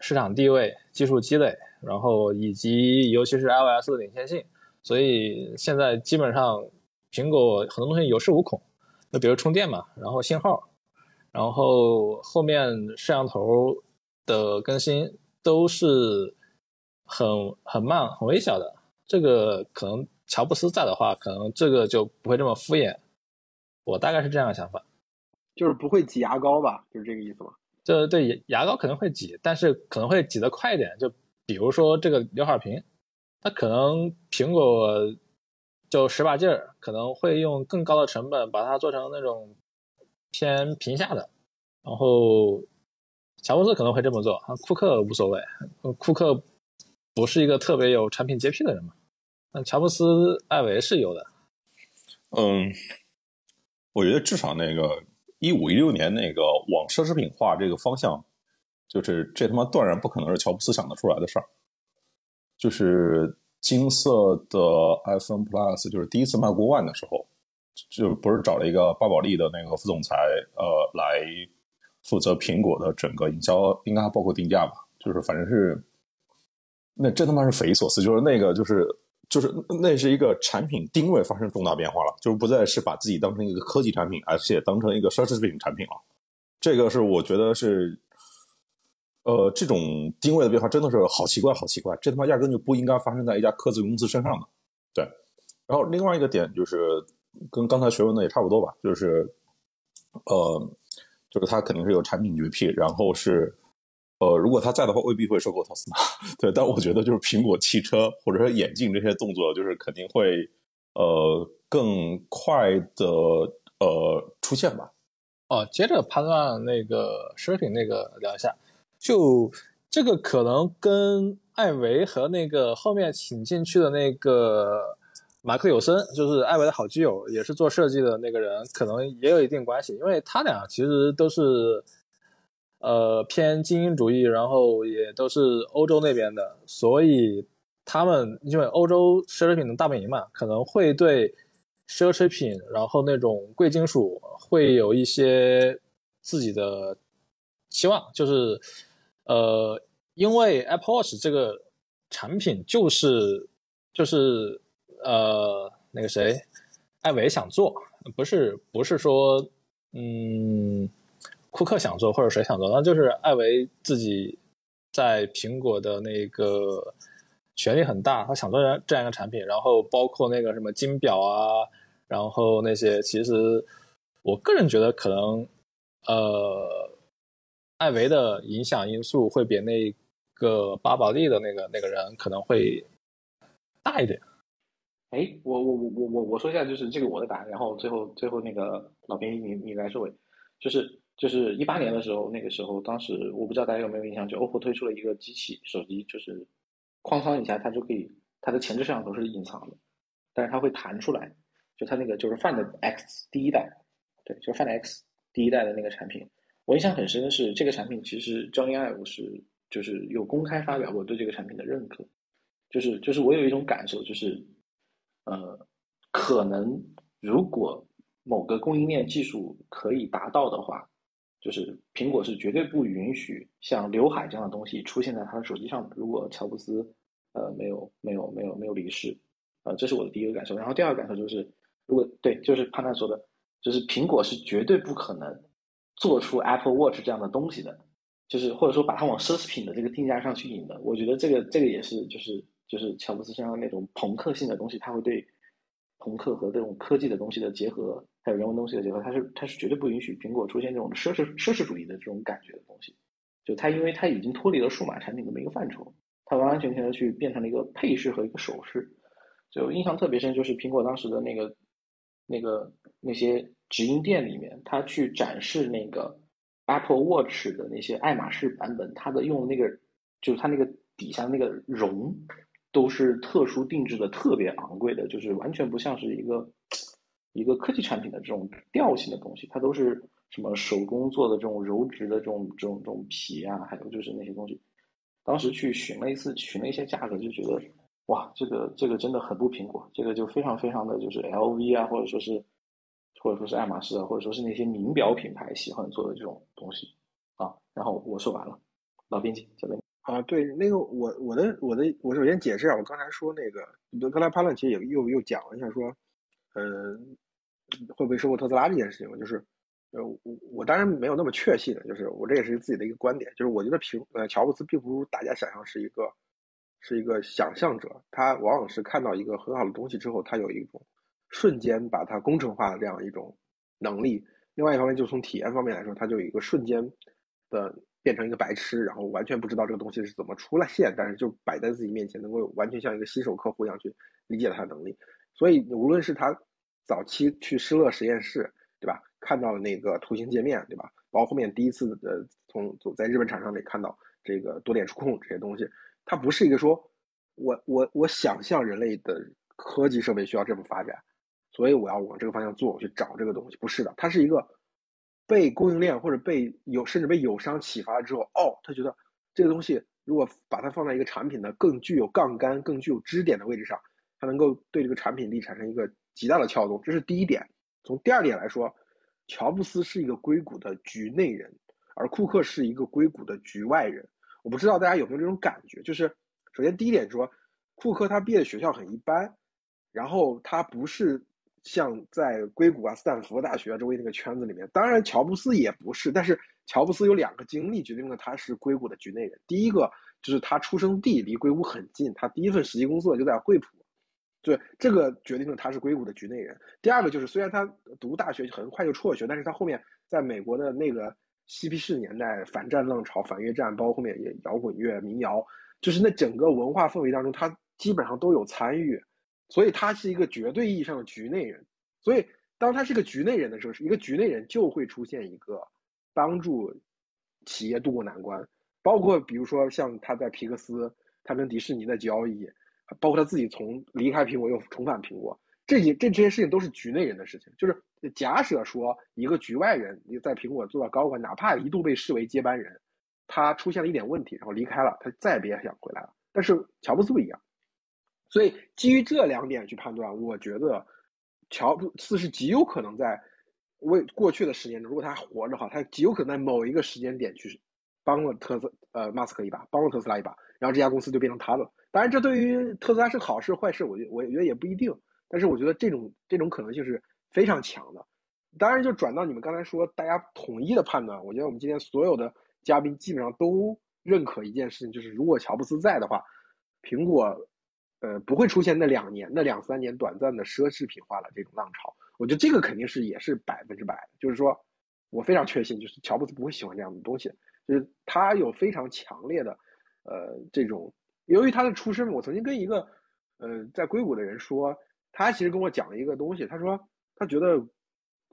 市场地位、技术积累，然后以及尤其是 iOS 的领先性，所以现在基本上苹果很多东西有恃无恐。那比如充电嘛，然后信号，然后后面摄像头的更新都是很很慢、很微小的。这个可能乔布斯在的话，可能这个就不会这么敷衍。我大概是这样的想法，就是不会挤牙膏吧，就是这个意思吗？这对牙膏可能会挤，但是可能会挤得快一点。就比如说这个刘海屏，它可能苹果就使把劲儿，可能会用更高的成本把它做成那种偏平下的。然后乔布斯可能会这么做啊，库克无所谓，库克不是一个特别有产品洁癖的人嘛。那乔布斯、艾维是有的。嗯，我觉得至少那个一五一六年那个往奢侈品化这个方向，就是这他妈断然不可能是乔布斯想得出来的事儿。就是金色的 iPhone Plus，就是第一次卖过万的时候，就不是找了一个巴宝莉的那个副总裁，呃，来负责苹果的整个营销，应该还包括定价吧？就是反正是，那真他妈是匪夷所思，就是那个就是。就是那是一个产品定位发生重大变化了，就是不再是把自己当成一个科技产品，而且当成一个奢侈品产品了。这个是我觉得是，呃，这种定位的变化真的是好奇怪，好奇怪。这他妈压根就不应该发生在一家科技公司身上的。对。然后另外一个点就是跟刚才学问的也差不多吧，就是，呃，就是他肯定是有产品绝癖，然后是。呃，如果他在的话，未必会收购特斯拉。<laughs> 对，但我觉得就是苹果汽车或者说眼镜这些动作，就是肯定会呃更快的呃出现吧。哦，接着判断那个奢侈品那个聊一下，就这个可能跟艾维和那个后面请进去的那个马克·有森，就是艾维的好基友，也是做设计的那个人，可能也有一定关系，因为他俩其实都是。呃，偏精英主义，然后也都是欧洲那边的，所以他们因为欧洲奢侈品的大本营嘛，可能会对奢侈品，然后那种贵金属会有一些自己的期望，就是呃，因为 Apple Watch 这个产品就是就是呃那个谁，艾维想做，不是不是说嗯。库克想做或者谁想做，那就是艾维自己在苹果的那个权力很大，他想做这样一个产品，然后包括那个什么金表啊，然后那些，其实我个人觉得可能呃，艾维的影响因素会比那个巴宝莉的那个那个人可能会大一点。哎，我我我我我我说一下，就是这个我的答案，然后最后最后那个老编你你来收尾，就是。就是一八年的时候，那个时候，当时我不知道大家有没有印象，就 OPPO 推出了一个机器手机，就是框框一下它就可以，它的前置摄像头是隐藏的，但是它会弹出来，就它那个就是 Find X 第一代，对，就是 Find X 第一代的那个产品，我印象很深的是这个产品其实 Johnny Ive 是就是有公开发表过对这个产品的认可，就是就是我有一种感受，就是呃，可能如果某个供应链技术可以达到的话。就是苹果是绝对不允许像刘海这样的东西出现在他的手机上的。如果乔布斯，呃，没有没有没有没有离世，呃，这是我的第一个感受。然后第二个感受就是，如果对，就是潘探说的，就是苹果是绝对不可能做出 Apple Watch 这样的东西的，就是或者说把它往奢侈品的这个定价上去引的。我觉得这个这个也是就是就是乔布斯身上那种朋克性的东西，他会对朋克和这种科技的东西的结合，还有人文东西的结合，他是他是绝对不允许苹果出现这种奢侈奢侈主义的这种感觉的东西。就它因为它已经脱离了数码产品这么一个范畴，它完完全全的去变成了一个配饰和一个首饰。就印象特别深，就是苹果当时的那个、那个那些直营店里面，他去展示那个 Apple Watch 的那些爱马仕版本，它的用那个就是它那个底下那个绒都是特殊定制的，特别昂贵的，就是完全不像是一个一个科技产品的这种调性的东西，它都是什么手工做的这种柔质的这种这种这种皮啊，还有就是那些东西，当时去询了一次，询了一些价格，就觉得。哇，这个这个真的很不苹果，这个就非常非常的就是 L V 啊，或者说是或者说是爱马仕啊，或者说是那些名表品牌喜欢做的这种东西啊。然后我说完了，老编辑交给你啊。对，那个我我的我的我首先解释一下，我刚才说那个，刚才潘乱其实也又又讲了一下说，嗯，会不会收购特斯拉这件事情，就是呃我我当然没有那么确信的，就是我这也是自己的一个观点，就是我觉得平呃乔布斯并不如大家想象是一个。是一个想象者，他往往是看到一个很好的东西之后，他有一种瞬间把它工程化的这样一种能力。另外一方面，就从体验方面来说，他就有一个瞬间的变成一个白痴，然后完全不知道这个东西是怎么出来现，但是就摆在自己面前，能够完全像一个新手客户一样去理解它的能力。所以，无论是他早期去施乐实验室，对吧？看到了那个图形界面，对吧？包括后面第一次呃从在日本厂商里看到这个多点触控这些东西。它不是一个说，我我我想象人类的科技设备需要这么发展，所以我要往这个方向做，我去找这个东西，不是的，它是一个被供应链或者被有甚至被友商启发了之后，哦，他觉得这个东西如果把它放在一个产品的更具有杠杆、更具有支点的位置上，它能够对这个产品力产生一个极大的撬动，这是第一点。从第二点来说，乔布斯是一个硅谷的局内人，而库克是一个硅谷的局外人。我不知道大家有没有这种感觉，就是首先第一点说，库克他毕业的学校很一般，然后他不是像在硅谷啊、斯坦福大学周围那个圈子里面，当然乔布斯也不是，但是乔布斯有两个经历决定了他是硅谷的局内人。第一个就是他出生地离硅谷很近，他第一份实习工作就在惠普，对，这个决定了他是硅谷的局内人。第二个就是虽然他读大学很快就辍学，但是他后面在美国的那个。嬉皮士年代反战浪潮、反越战，包括后面也摇滚乐、民谣，就是那整个文化氛围当中，他基本上都有参与，所以他是一个绝对意义上的局内人。所以当他是个局内人的时候，是一个局内人就会出现一个帮助企业渡过难关，包括比如说像他在皮克斯，他跟迪士尼的交易，包括他自己从离开苹果又重返苹果。这些这这些事情都是局内人的事情，就是假设说一个局外人你在苹果做到高管，哪怕一度被视为接班人，他出现了一点问题，然后离开了，他再也别想回来了。但是乔布斯不一样，所以基于这两点去判断，我觉得乔布斯是极有可能在为过去的十年中，如果他还活着的话，他极有可能在某一个时间点去帮了特斯呃马斯克一把，帮了特斯拉一把，然后这家公司就变成他的。当然，这对于特斯拉是好事坏事，我觉我觉得也不一定。但是我觉得这种这种可能性是非常强的，当然就转到你们刚才说大家统一的判断，我觉得我们今天所有的嘉宾基本上都认可一件事情，就是如果乔布斯在的话，苹果呃不会出现那两年、那两三年短暂的奢侈品化的这种浪潮。我觉得这个肯定是也是百分之百的，就是说我非常确信，就是乔布斯不会喜欢这样的东西，就是他有非常强烈的呃这种，由于他的出身，我曾经跟一个呃在硅谷的人说。他其实跟我讲了一个东西，他说他觉得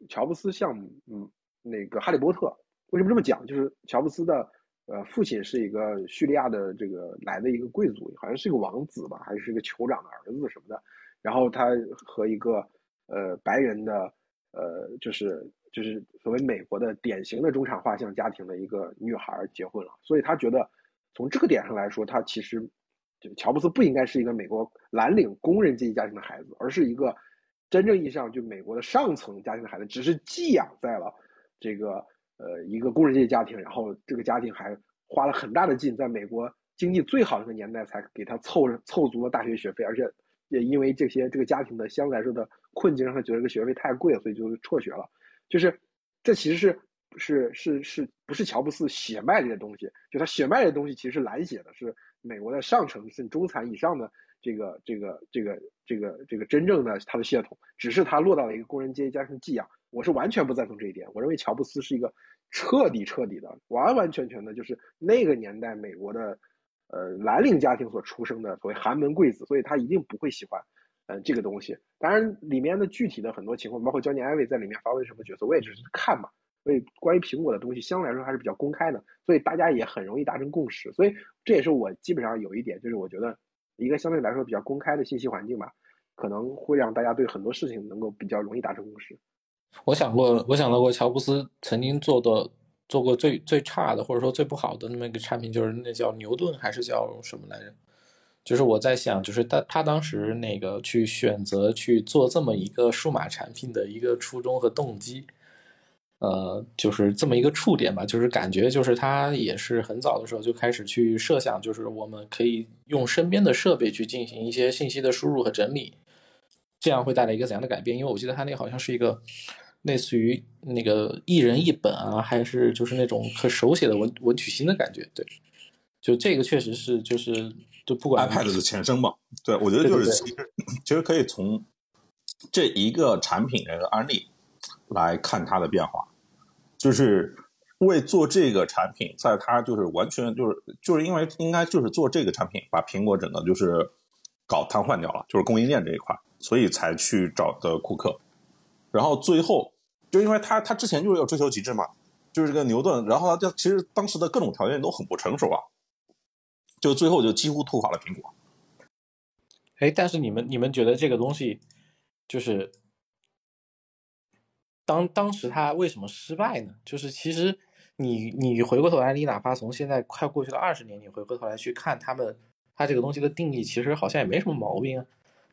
乔布斯像嗯那个哈利波特，为什么这么讲？就是乔布斯的呃父亲是一个叙利亚的这个来的一个贵族，好像是一个王子吧，还是一个酋长的儿子什么的。然后他和一个呃白人的呃就是就是所谓美国的典型的中产画像家庭的一个女孩结婚了，所以他觉得从这个点上来说，他其实。就乔布斯不应该是一个美国蓝领工人阶级家庭的孩子，而是一个真正意义上就美国的上层家庭的孩子，只是寄养在了这个呃一个工人阶级家庭，然后这个家庭还花了很大的劲，在美国经济最好的那个年代才给他凑凑足了大学学费，而且也因为这些这个家庭的相对来说的困境，让他觉得这个学费太贵了，所以就辍学了。就是这其实是是是是不是乔布斯血脉里的东西？就他血脉的东西其实是蓝血的，是美国的上层是中产以上的这个这个这个这个这个真正的他的血统，只是他落到了一个工人阶级家庭寄养。我是完全不赞同这一点。我认为乔布斯是一个彻底彻底的、完完全全的，就是那个年代美国的呃蓝领家庭所出生的所谓寒门贵子，所以他一定不会喜欢呃这个东西。当然，里面的具体的很多情况，包括焦尼艾薇在里面发挥什么角色，我也只是看嘛。所以关于苹果的东西，相对来说还是比较公开的，所以大家也很容易达成共识。所以这也是我基本上有一点，就是我觉得一个相对来说比较公开的信息环境吧，可能会让大家对很多事情能够比较容易达成共识。我想过，我想到过，乔布斯曾经做的做过最最差的，或者说最不好的那么一个产品，就是那叫牛顿还是叫什么来着？就是我在想，就是他他当时那个去选择去做这么一个数码产品的一个初衷和动机，呃，就是这么一个触点吧。就是感觉就是他也是很早的时候就开始去设想，就是我们可以用身边的设备去进行一些信息的输入和整理。这样会带来一个怎样的改变？因为我记得他那个好像是一个类似于那个一人一本啊，还是就是那种可手写的文文曲星的感觉。对，就这个确实是就是就不管 iPad 的前身嘛。对，我觉得就是其实其实可以从这一个产品的案例来看它的变化，就是为做这个产品，在它就是完全就是就是因为应该就是做这个产品，把苹果整个就是搞瘫痪掉了，就是供应链这一块。所以才去找的库克，然后最后就因为他他之前就是要追求极致嘛，就是这个牛顿，然后他就其实当时的各种条件都很不成熟啊，就最后就几乎拖垮了苹果。哎，但是你们你们觉得这个东西就是当当时他为什么失败呢？就是其实你你回过头来，你哪怕从现在快过去了二十年，你回过头来去看他们他这个东西的定义，其实好像也没什么毛病啊。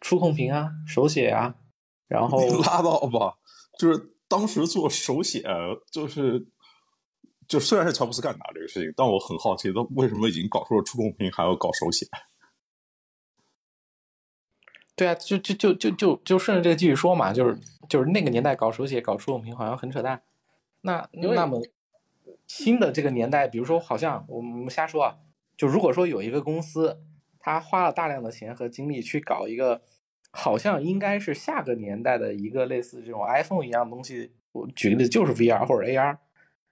触控屏啊，手写啊，然后拉倒吧。就是当时做手写，就是就虽然是乔布斯干的这个事情，但我很好奇，他为什么已经搞出了触控屏，还要搞手写？对啊，就就就就就就顺着这个继续说嘛，就是就是那个年代搞手写、搞触控屏好像很扯淡。那那么新的这个年代，比如说，好像我们瞎说啊，就如果说有一个公司。他花了大量的钱和精力去搞一个，好像应该是下个年代的一个类似这种 iPhone 一样的东西。我举个例子，就是 VR 或者 AR。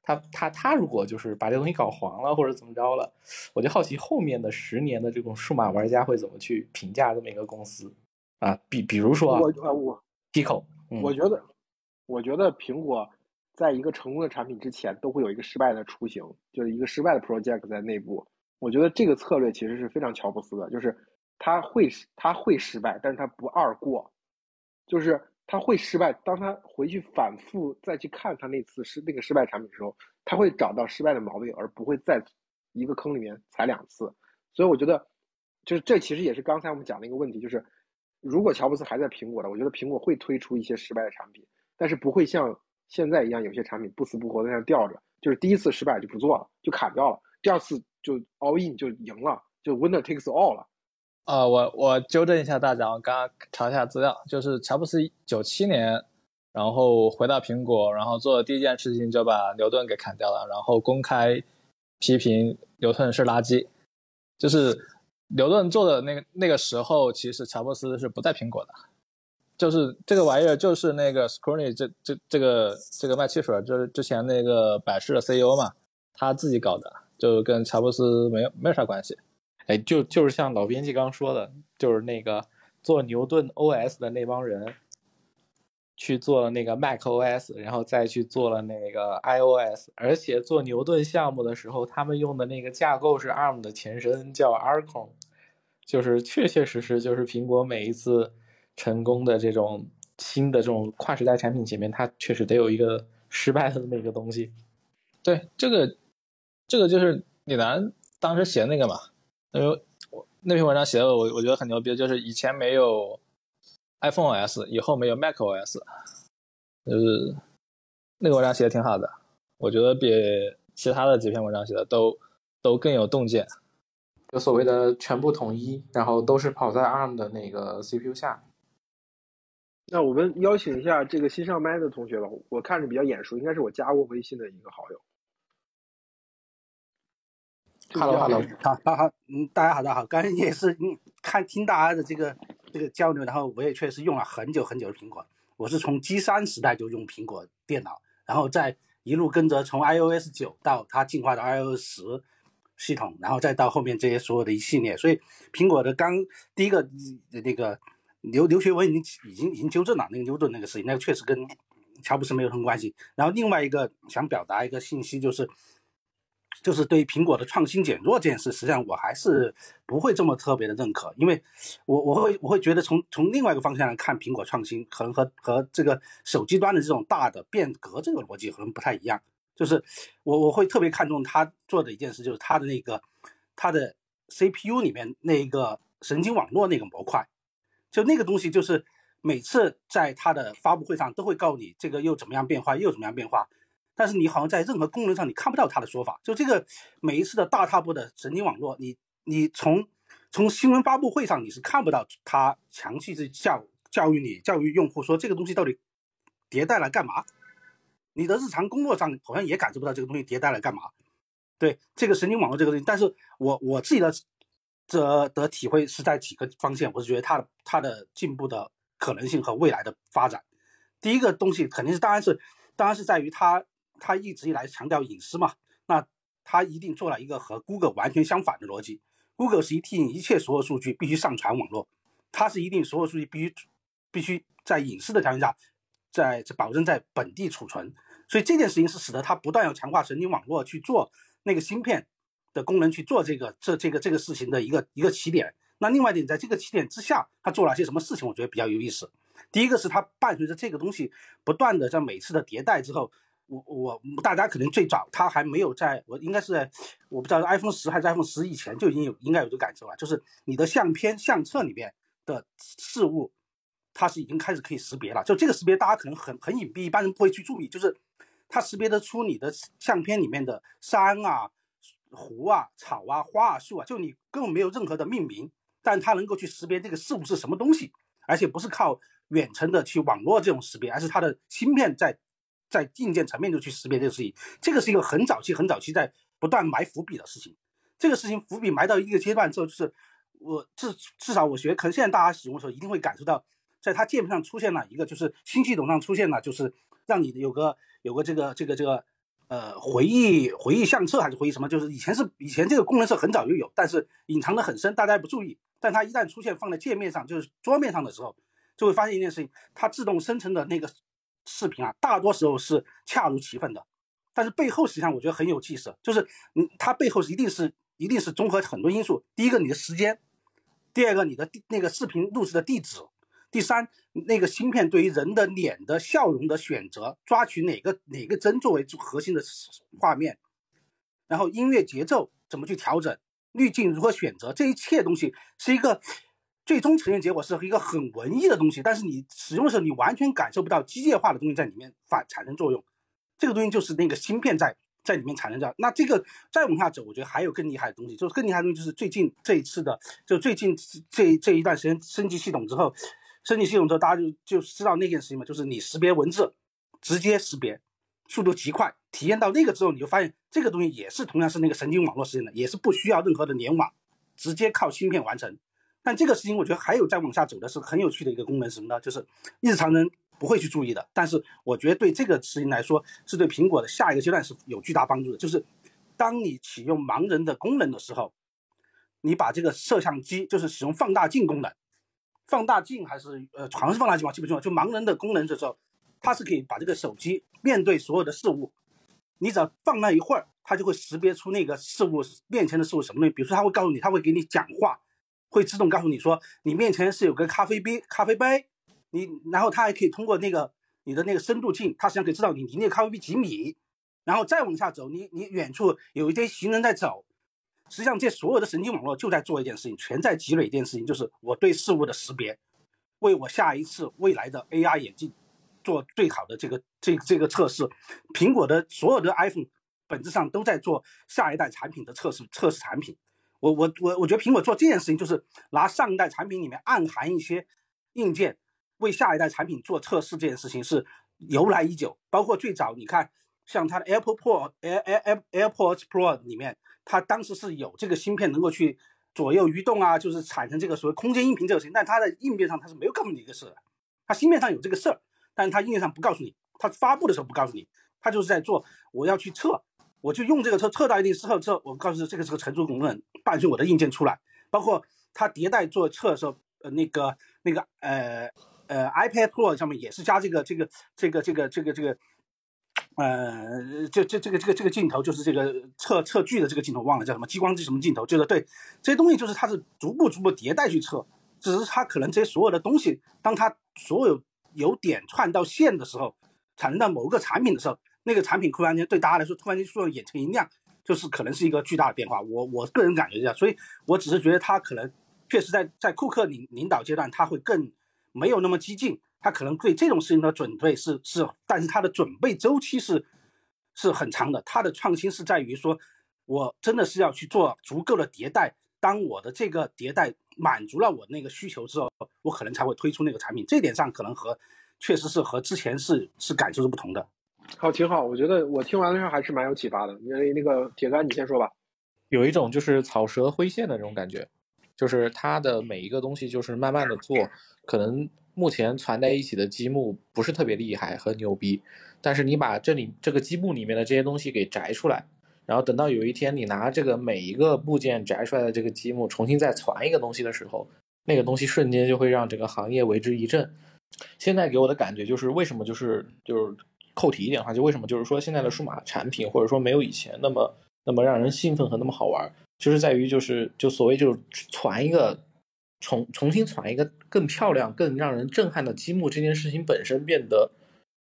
他他他如果就是把这东西搞黄了或者怎么着了，我就好奇后面的十年的这种数码玩家会怎么去评价这么一个公司啊？比比如说我啊我 Pico，我觉得我觉得苹果在一个成功的产品之前都会有一个失败的雏形，就是一个失败的 project 在内部。我觉得这个策略其实是非常乔布斯的，就是他会他会失败，但是他不二过，就是他会失败。当他回去反复再去看他那次失那个失败产品的时候，他会找到失败的毛病，而不会在一个坑里面踩两次。所以我觉得，就是这其实也是刚才我们讲的一个问题，就是如果乔布斯还在苹果的，我觉得苹果会推出一些失败的产品，但是不会像现在一样，有些产品不死不活在那吊着，就是第一次失败就不做了，就砍掉了，第二次。就 all in 就赢了，就 winner takes all 了。啊，我我纠正一下大家，我刚刚查一下资料，就是乔布斯九七年，然后回到苹果，然后做的第一件事情就把牛顿给砍掉了，然后公开批评牛顿是垃圾。就是牛顿做的那个那个时候，其实乔布斯是不在苹果的，就是这个玩意儿就是那个 s c r o n y 这这这个这个卖汽水，就是之前那个百事的 CEO 嘛，他自己搞的。就跟乔布斯没有没有啥关系，哎，就就是像老编辑刚说的，就是那个做牛顿 OS 的那帮人，去做了那个 Mac OS，然后再去做了那个 iOS，而且做牛顿项目的时候，他们用的那个架构是 ARM 的前身，叫 Arcon，就是确确实实就是苹果每一次成功的这种新的这种跨时代产品前面，它确实得有一个失败的那么一个东西，对这个。这个就是李楠当时写的那个嘛，因为我那篇文章写的我我觉得很牛逼，就是以前没有 iPhone OS，以后没有 Mac OS，就是那个文章写的挺好的，我觉得比其他的几篇文章写的都都更有洞见。就所谓的全部统一，然后都是跑在 ARM 的那个 CPU 下。那我们邀请一下这个新上麦的同学吧，我看着比较眼熟，应该是我加过微信的一个好友。Hello，Hello，<laughs> 好好好，嗯，大家好，大家好，刚才也是嗯看听大家的这个这个交流，然后我也确实用了很久很久的苹果，我是从 G 三时代就用苹果电脑，然后再一路跟着从 iOS 九到它进化到 iOS 十系统，然后再到后面这些所有的一系列，所以苹果的刚第一个那个刘刘学文已经已经已经纠正了那个牛顿那个事情，那个确实跟乔布斯没有什么关系。然后另外一个想表达一个信息就是。就是对苹果的创新减弱这件事，实际上我还是不会这么特别的认可，因为我我会我会觉得从从另外一个方向来看，苹果创新可能和和这个手机端的这种大的变革这个逻辑可能不太一样。就是我我会特别看重他做的一件事，就是他的那个他的 CPU 里面那一个神经网络那个模块，就那个东西就是每次在他的发布会上都会告诉你这个又怎么样变化，又怎么样变化。但是你好像在任何功能上你看不到他的说法，就这个每一次的大踏步的神经网络，你你从从新闻发布会上你是看不到他详细去教教育你教育用户说这个东西到底迭代来干嘛，你的日常工作上好像也感受不到这个东西迭代来干嘛。对这个神经网络这个东西，但是我我自己的这的体会是在几个方向，我是觉得它它的进步的可能性和未来的发展。第一个东西肯定是当然是当然是在于它。他一直以来强调隐私嘛，那他一定做了一个和 Google 完全相反的逻辑。Google 是一定一切所有数据必须上传网络，它是一定所有数据必须必须在隐私的条件下，在保证在本地储存。所以这件事情是使得它不断要强化神经网络去做那个芯片的功能，去做这个这这个这个事情的一个一个起点。那另外一点，在这个起点之下，他做了些什么事情，我觉得比较有意思。第一个是它伴随着这个东西不断的在每次的迭代之后。我我大家可能最早，它还没有在，我应该是，我不知道 iPhone 十还是 iPhone 十以前就已经有，应该有这个感受了，就是你的相片相册里面的事物，它是已经开始可以识别了。就这个识别，大家可能很很隐蔽，一般人不会去注意，就是它识别得出你的相片里面的山啊、湖啊、草啊、花啊、树啊，就你根本没有任何的命名，但它能够去识别这个事物是什么东西，而且不是靠远程的去网络这种识别，而是它的芯片在。在硬件层面就去识别这个事情，这个是一个很早期、很早期在不断埋伏笔的事情。这个事情伏笔埋到一个阶段之后，就是我至至少我学，可能现在大家使用的时候一定会感受到，在它界面上出现了一个，就是新系统上出现了，就是让你有个有个这个这个这个呃回忆回忆相册还是回忆什么，就是以前是以前这个功能是很早就有，但是隐藏的很深，大家不注意。但它一旦出现放在界面上，就是桌面上的时候，就会发现一件事情，它自动生成的那个。视频啊，大多时候是恰如其分的，但是背后实际上我觉得很有气势，就是嗯，它背后一定是一定是综合很多因素。第一个你的时间，第二个你的那个视频录制的地址，第三那个芯片对于人的脸的笑容的选择，抓取哪个哪个帧作为核心的画面，然后音乐节奏怎么去调整，滤镜如何选择，这一切东西是一个。最终呈现结果是一个很文艺的东西，但是你使用的时候，你完全感受不到机械化的东西在里面反产生作用。这个东西就是那个芯片在在里面产生着。那这个再往下走，我觉得还有更厉害的东西，就是更厉害的东西就是最近这一次的，就最近这这一段时间升级系统之后，升级系统之后，大家就就知道那件事情嘛，就是你识别文字，直接识别，速度极快。体验到那个之后，你就发现这个东西也是同样是那个神经网络实现的，也是不需要任何的联网，直接靠芯片完成。但这个事情，我觉得还有再往下走的是很有趣的一个功能是，什么呢？就是日常人不会去注意的。但是我觉得对这个事情来说，是对苹果的下一个阶段是有巨大帮助的。就是当你启用盲人的功能的时候，你把这个摄像机，就是使用放大镜功能，放大镜还是呃，好像是放大镜吧，记不清了。就盲人的功能的时候，它是可以把这个手机面对所有的事物，你只要放那一会儿，它就会识别出那个事物面前的事物什么东西。比如说，它会告诉你，它会给你讲话。会自动告诉你说，你面前是有个咖啡杯，咖啡杯，你然后它还可以通过那个你的那个深度镜，它实际上可以知道你离那个咖啡杯几米，然后再往下走，你你远处有一些行人在走，实际上这所有的神经网络就在做一件事情，全在积累一件事情，就是我对事物的识别，为我下一次未来的 AR 眼镜做最好的这个这这个测试。苹果的所有的 iPhone 本质上都在做下一代产品的测试测试产品。我我我我觉得苹果做这件事情就是拿上一代产品里面暗含一些硬件，为下一代产品做测试这件事情是由来已久。包括最早你看，像它的 AirPod Pro、Air Air AirPods Pro 里面，它当时是有这个芯片能够去左右移动啊，就是产生这个所谓空间音频这个事情，但它的硬件上它是没有告诉你这个事的。它芯片上有这个事儿，但是它硬件上不告诉你，它发布的时候不告诉你，它就是在做我要去测。我就用这个车测到一定时候之后，我告诉这个是个成熟功能，伴随我的硬件出来。包括它迭代做测的时候，呃，那个那个呃呃 iPad Pro 上面也是加这个这个这个这个这个这个，呃，这这这个这个这个镜头就是这个测测距的这个镜头，忘了叫什么激光机什么镜头，就是对这些东西就是它是逐步逐步迭代去测，只是它可能这些所有的东西，当它所有由点串到线的时候，产生到某个产品的时候。那个产品突然间对大家来说，突然间突然眼前一亮，就是可能是一个巨大的变化。我我个人感觉这样，所以我只是觉得他可能确实在在库克领领导阶段，他会更没有那么激进，他可能对这种事情的准备是是，但是他的准备周期是是很长的。他的创新是在于说，我真的是要去做足够的迭代，当我的这个迭代满足了我那个需求之后，我可能才会推出那个产品。这点上可能和确实是和之前是是感受是不同的。好，挺好。我觉得我听完了之后还是蛮有启发的。因为那个铁杆，你先说吧。有一种就是草蛇灰线的这种感觉，就是它的每一个东西就是慢慢的做，可能目前攒在一起的积木不是特别厉害和牛逼，但是你把这里这个积木里面的这些东西给摘出来，然后等到有一天你拿这个每一个部件摘出来的这个积木重新再攒一个东西的时候，那个东西瞬间就会让整个行业为之一振。现在给我的感觉就是为什么就是就是。扣题一点的话，就为什么就是说现在的数码产品或者说没有以前那么那么让人兴奋和那么好玩，就是在于就是就所谓就是传一个重重新传一个更漂亮、更让人震撼的积木这件事情本身变得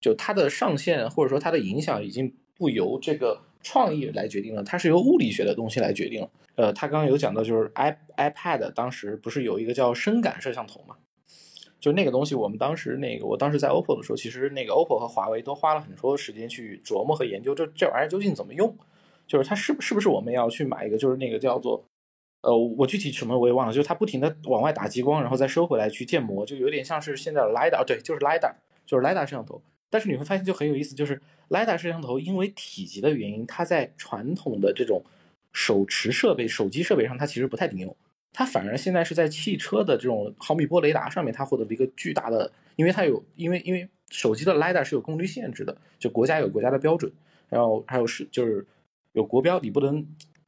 就它的上限或者说它的影响已经不由这个创意来决定了，它是由物理学的东西来决定了。呃，他刚刚有讲到就是 i iPad 当时不是有一个叫深感摄像头嘛？就那个东西，我们当时那个，我当时在 OPPO 的时候，其实那个 OPPO 和华为都花了很多时间去琢磨和研究这这玩意儿究竟怎么用，就是它是是不是我们要去买一个，就是那个叫做，呃，我具体什么我也忘了，就是它不停的往外打激光，然后再收回来去建模，就有点像是现在的 LiDAR，对，就是 LiDAR，就是 LiDAR 摄像头。但是你会发现就很有意思，就是 LiDAR 摄像头因为体积的原因，它在传统的这种手持设备、手机设备上，它其实不太顶用。它反而现在是在汽车的这种毫米波雷达上面，它获得了一个巨大的，因为它有，因为因为手机的 lidar 是有功率限制的，就国家有国家的标准，然后还有是就是有国标，你不能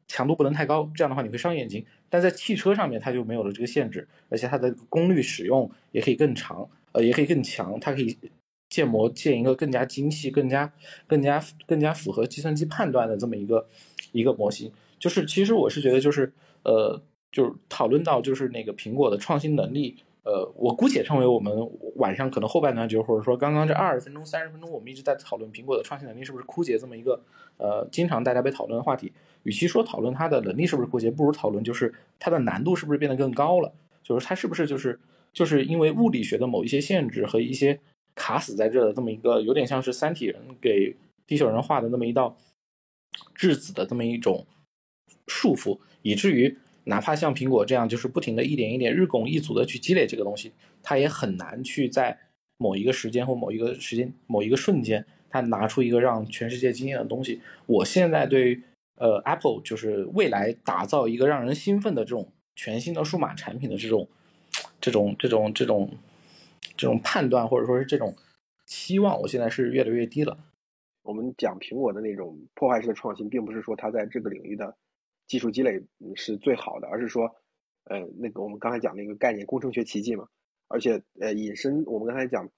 强度不能太高，这样的话你会伤眼睛。但在汽车上面它就没有了这个限制，而且它的功率使用也可以更长，呃，也可以更强，它可以建模建一个更加精细、更加更加更加符合计算机判断的这么一个一个模型。就是其实我是觉得就是呃。就是讨论到就是那个苹果的创新能力，呃，我姑且称为我们晚上可能后半段就或者说刚刚这二十分钟、三十分钟，我们一直在讨论苹果的创新能力是不是枯竭这么一个呃经常大家被讨论的话题。与其说讨论它的能力是不是枯竭，不如讨论就是它的难度是不是变得更高了，就是它是不是就是就是因为物理学的某一些限制和一些卡死在这的这么一个有点像是三体人给地球人画的那么一道质子的这么一种束缚，以至于。哪怕像苹果这样，就是不停的一点一点日拱一卒的去积累这个东西，它也很难去在某一个时间或某一个时间某一个瞬间，它拿出一个让全世界惊艳的东西。我现在对呃 Apple 就是未来打造一个让人兴奋的这种全新的数码产品的这种这种这种这种这种判断或者说是这种期望，我现在是越来越低了。我们讲苹果的那种破坏式的创新，并不是说它在这个领域的。技术积累是最好的，而是说，呃，那个我们刚才讲那个概念工程学奇迹嘛，而且呃引申我们刚才讲，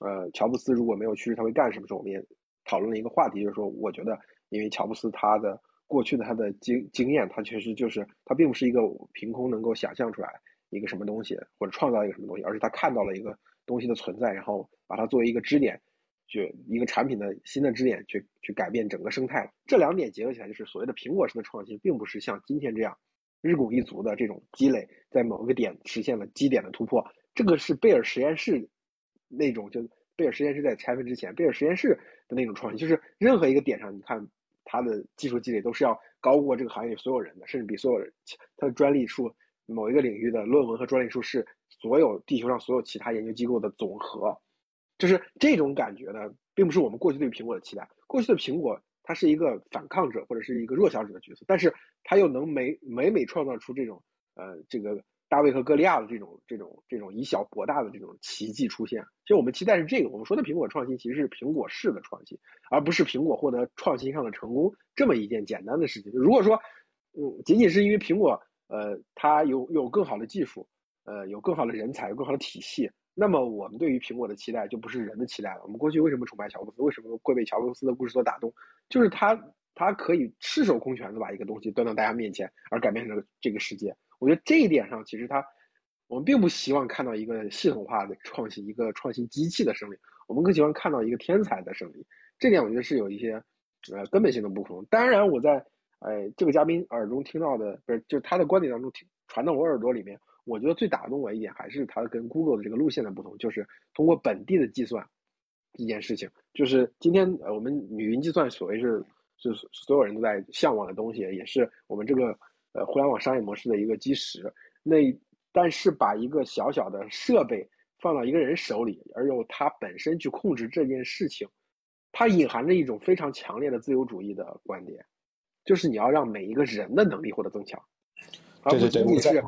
呃，乔布斯如果没有去世，他会干什么？时候我们也讨论了一个话题，就是说，我觉得因为乔布斯他的过去的他的经经验，他确实就是他并不是一个凭空能够想象出来一个什么东西或者创造一个什么东西，而是他看到了一个东西的存在，然后把它作为一个支点。就一个产品的新的支点去去改变整个生态，这两点结合起来就是所谓的苹果式的创新，并不是像今天这样日拱一卒的这种积累，在某个点实现了基点的突破。这个是贝尔实验室那种，就贝尔实验室在拆分之前，贝尔实验室的那种创新，就是任何一个点上，你看它的技术积累都是要高过这个行业里所有人的，甚至比所有人，它的专利数某一个领域的论文和专利数是所有地球上所有其他研究机构的总和，就是这种感觉呢，并不是我们过去对苹果的期待。过去的苹果它是一个反抗者或者是一个弱小者的角色，但是它又能每每每创造出这种呃这个。大卫和歌利亚的这种、这种、这种以小博大的这种奇迹出现，其实我们期待是这个。我们说的苹果创新，其实是苹果式的创新，而不是苹果获得创新上的成功这么一件简单的事情。如果说，嗯，仅仅是因为苹果，呃，它有有更好的技术，呃，有更好的人才，有更好的体系，那么我们对于苹果的期待就不是人的期待了。我们过去为什么崇拜乔布斯？为什么会被乔布斯的故事所打动？就是他，他可以赤手空拳的把一个东西端到大家面前，而改变这个这个世界。我觉得这一点上，其实他，我们并不希望看到一个系统化的创新，一个创新机器的胜利，我们更喜欢看到一个天才的胜利。这点我觉得是有一些，呃，根本性的不同。当然，我在，呃，这个嘉宾耳中听到的，不是，就是他的观点当中听传到我耳朵里面，我觉得最打动我一点还是它跟 Google 的这个路线的不同，就是通过本地的计算，一件事情，就是今天呃我们语音计算所谓是，是所有人都在向往的东西，也是我们这个。呃，互联网商业模式的一个基石。那但是把一个小小的设备放到一个人手里，而由他本身去控制这件事情，它隐含着一种非常强烈的自由主义的观点，就是你要让每一个人的能力获得增强，而不仅仅是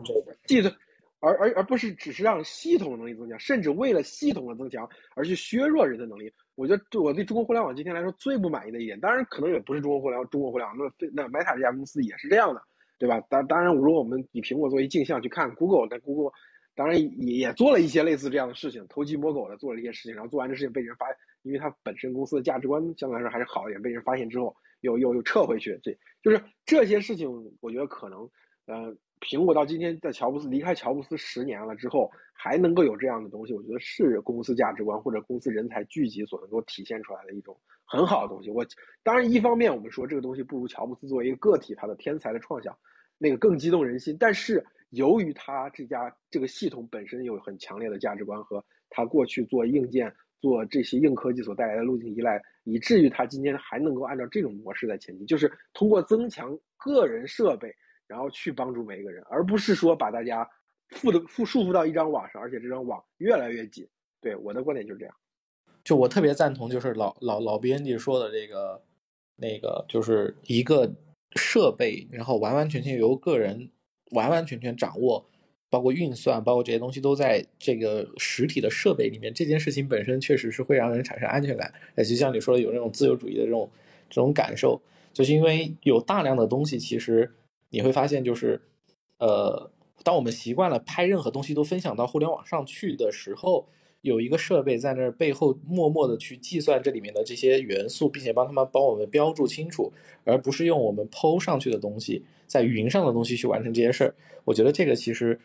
计算，而而而不是只是让系统能力增强，甚至为了系统的增强而去削弱人的能力。我觉得对，我对中国互联网今天来说最不满意的一点，当然可能也不是中国互联网，中国互联网那那 Meta 这家公司也是这样的。对吧？当当然，如果我们以苹果作为镜像去看 Google，那 Google 当然也也做了一些类似这样的事情，偷鸡摸狗的做了一些事情，然后做完这事情被人发，因为它本身公司的价值观相对来说还是好一点，被人发现之后又又又撤回去，这就是这些事情，我觉得可能，呃，苹果到今天在乔布斯离开乔布斯十年了之后，还能够有这样的东西，我觉得是公司价值观或者公司人才聚集所能够体现出来的一种很好的东西。我当然一方面我们说这个东西不如乔布斯作为一个个体他的天才的创想。那个更激动人心，但是由于他这家这个系统本身有很强烈的价值观和他过去做硬件、做这些硬科技所带来的路径依赖，以至于他今天还能够按照这种模式在前进，就是通过增强个人设备，然后去帮助每一个人，而不是说把大家缚的缚束缚到一张网上，而且这张网越来越紧。对我的观点就是这样。就我特别赞同，就是老老老编辑说的这个，那个就是一个。设备，然后完完全全由个人完完全全掌握，包括运算，包括这些东西都在这个实体的设备里面。这件事情本身确实是会让人产生安全感，也就像你说的，有那种自由主义的这种这种感受，就是因为有大量的东西，其实你会发现，就是呃，当我们习惯了拍任何东西都分享到互联网上去的时候。有一个设备在那儿背后默默的去计算这里面的这些元素，并且帮他们帮我们标注清楚，而不是用我们抛上去的东西，在云上的东西去完成这些事儿。我觉得这个其实，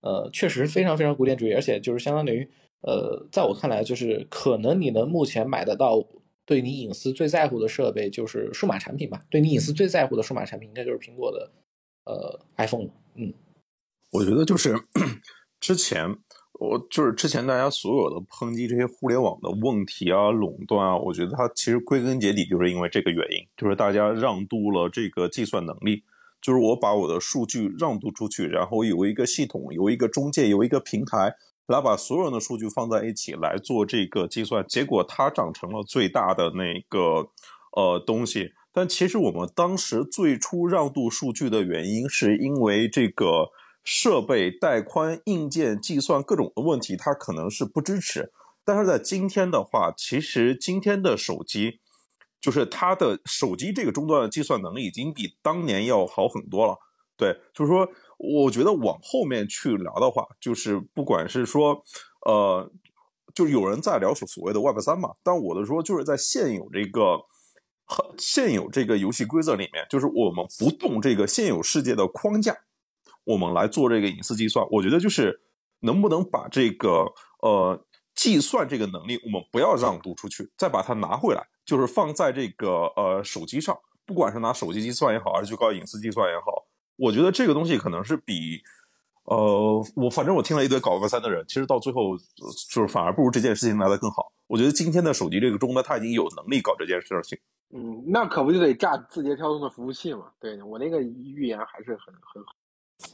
呃，确实非常非常古典主义，而且就是相当于，呃，在我看来，就是可能你能目前买得到对你隐私最在乎的设备，就是数码产品吧。对你隐私最在乎的数码产品，应该就是苹果的，呃，iPhone。嗯，我觉得就是之前。我就是之前大家所有的抨击这些互联网的问题啊、垄断啊，我觉得它其实归根结底就是因为这个原因，就是大家让渡了这个计算能力，就是我把我的数据让渡出去，然后有一个系统、有一个中介、有一个平台来把所有人的数据放在一起来做这个计算，结果它长成了最大的那个呃东西。但其实我们当时最初让渡数据的原因，是因为这个。设备带宽、硬件、计算各种的问题，它可能是不支持。但是在今天的话，其实今天的手机，就是它的手机这个终端的计算能力已经比当年要好很多了。对，就是说，我觉得往后面去聊的话，就是不管是说，呃，就有人在聊所所谓的 Web 三嘛，但我的说就是在现有这个和现有这个游戏规则里面，就是我们不动这个现有世界的框架。我们来做这个隐私计算，我觉得就是能不能把这个呃计算这个能力，我们不要让渡出去，再把它拿回来，就是放在这个呃手机上，不管是拿手机计算也好，还是去搞隐私计算也好，我觉得这个东西可能是比呃，我反正我听了一堆搞 Web 三的人，其实到最后呃就是反而不如这件事情来的更好。我觉得今天的手机这个终端，它已经有能力搞这件事情。嗯，那可不就得炸字节跳动的服务器嘛？对我那个预言还是很很好。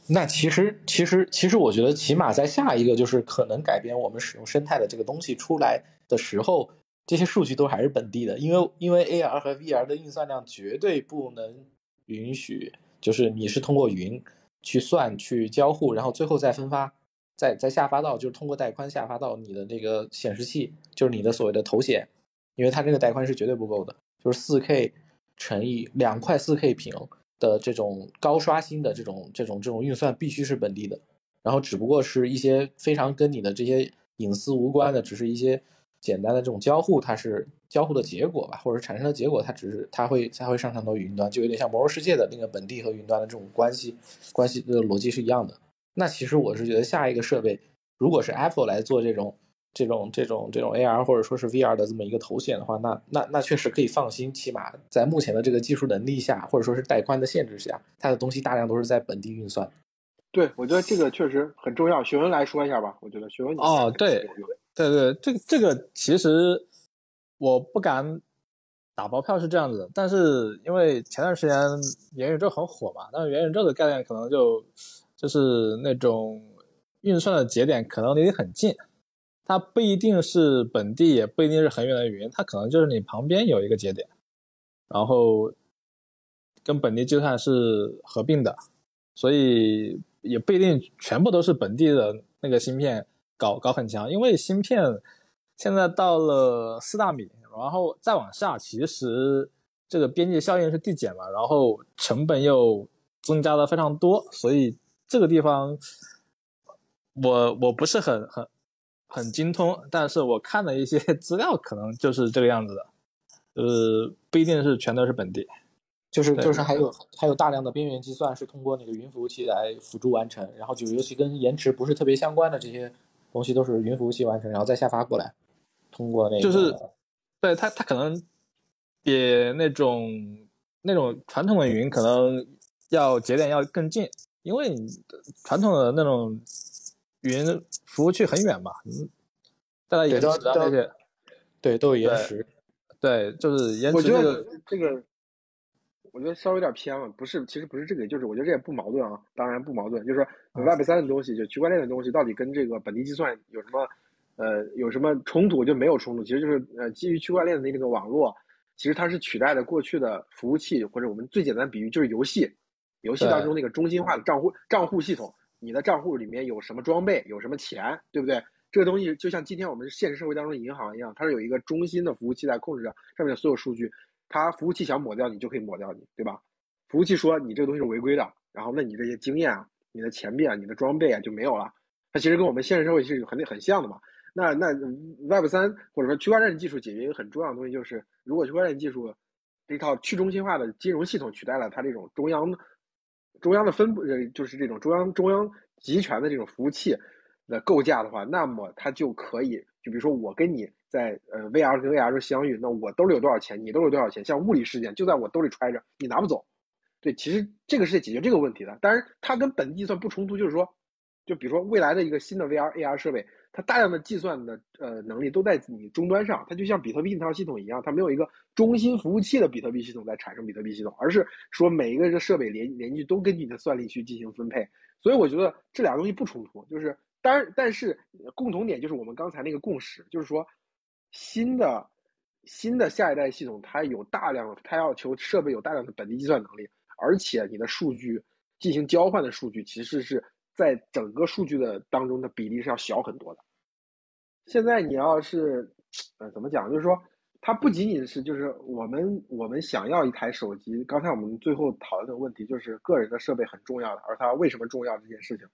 那其实其实其实，我觉得起码在下一个就是可能改变我们使用生态的这个东西出来的时候，这些数据都还是本地的，因为因为 AR 和 VR 的运算量绝对不能允许，就是你是通过云去算去交互，然后最后再分发，再再下发到就是通过带宽下发到你的这个显示器，就是你的所谓的头显，因为它这个带宽是绝对不够的，就是四 K 乘以两块四 K 屏。的这种高刷新的这种这种这种运算必须是本地的，然后只不过是一些非常跟你的这些隐私无关的，只是一些简单的这种交互，它是交互的结果吧，或者产生的结果，它只是它会它会上传到云端，就有点像魔兽世界的那个本地和云端的这种关系关系的逻辑是一样的。那其实我是觉得下一个设备，如果是 Apple 来做这种。这种这种这种 AR 或者说是 VR 的这么一个头显的话，那那那确实可以放心，起码在目前的这个技术能力下，或者说是带宽的限制下，它的东西大量都是在本地运算。对，我觉得这个确实很重要。学文来说一下吧，我觉得学文哦，对对对，这个这个其实我不敢打包票是这样子的，但是因为前段时间元宇宙很火嘛，但是元宇宙的概念可能就就是那种运算的节点可能离你很近。它不一定是本地，也不一定是很远的云，它可能就是你旁边有一个节点，然后跟本地计算是合并的，所以也不一定全部都是本地的那个芯片搞搞很强，因为芯片现在到了四大米，然后再往下，其实这个边际效应是递减嘛，然后成本又增加的非常多，所以这个地方我我不是很很。很精通，但是我看了一些 <laughs> 资料，可能就是这个样子的，呃，不一定是全都是本地，就是就是还有还有大量的边缘计算是通过那个云服务器来辅助完成，然后就尤其跟延迟不是特别相关的这些东西都是云服务器完成，然后再下发过来，通过那个就是对它它可能比那种那种传统的云可能要节点要更近，因为你传统的那种。云服务器很远嘛，嗯，大概延迟啊那些，对，都有延迟，对，就是延迟。我觉得这个，我觉得稍微有点偏了，不是，其实不是这个，就是我觉得这也不矛盾啊，当然不矛盾，就是说 Web 三的东西，就区块链的东西，到底跟这个本地计算有什么，呃，有什么冲突？就没有冲突，其实就是呃，基于区块链的那个网络，其实它是取代了过去的服务器，或者我们最简单比喻就是游戏，游戏当中那个中心化的账户账户系统。你的账户里面有什么装备，有什么钱，对不对？这个东西就像今天我们现实社会当中银行一样，它是有一个中心的服务器在控制着上面的所有数据。它服务器想抹掉你，就可以抹掉你，对吧？服务器说你这个东西是违规的，然后那你这些经验啊、你的钱币啊、你的装备啊就没有了。它其实跟我们现实社会是很很像的嘛。那那 Web 三或者说区块链技术解决一个很重要的东西，就是如果区块链技术这套去中心化的金融系统取代了它这种中央。中央的分布呃，就是这种中央中央集权的这种服务器的构架的话，那么它就可以，就比如说我跟你在呃 VR 跟 AR 相遇，那我兜里有多少钱，你兜里有多少钱，像物理事件就在我兜里揣着，你拿不走。对，其实这个是解决这个问题的。当然，它跟本地计算不冲突，就是说，就比如说未来的一个新的 VR AR 设备。它大量的计算的呃能力都在你终端上，它就像比特币那套系统一样，它没有一个中心服务器的比特币系统在产生比特币系统，而是说每一个这设备连连续都根据你的算力去进行分配。所以我觉得这俩东西不冲突，就是当然，但是共同点就是我们刚才那个共识，就是说新的新的下一代系统它有大量，它要求设备有大量的本地计算能力，而且你的数据进行交换的数据其实是。在整个数据的当中的比例是要小很多的。现在你要是，呃，怎么讲？就是说，它不仅仅是就是我们我们想要一台手机。刚才我们最后讨论的问题就是个人的设备很重要的，而它为什么重要这件事情，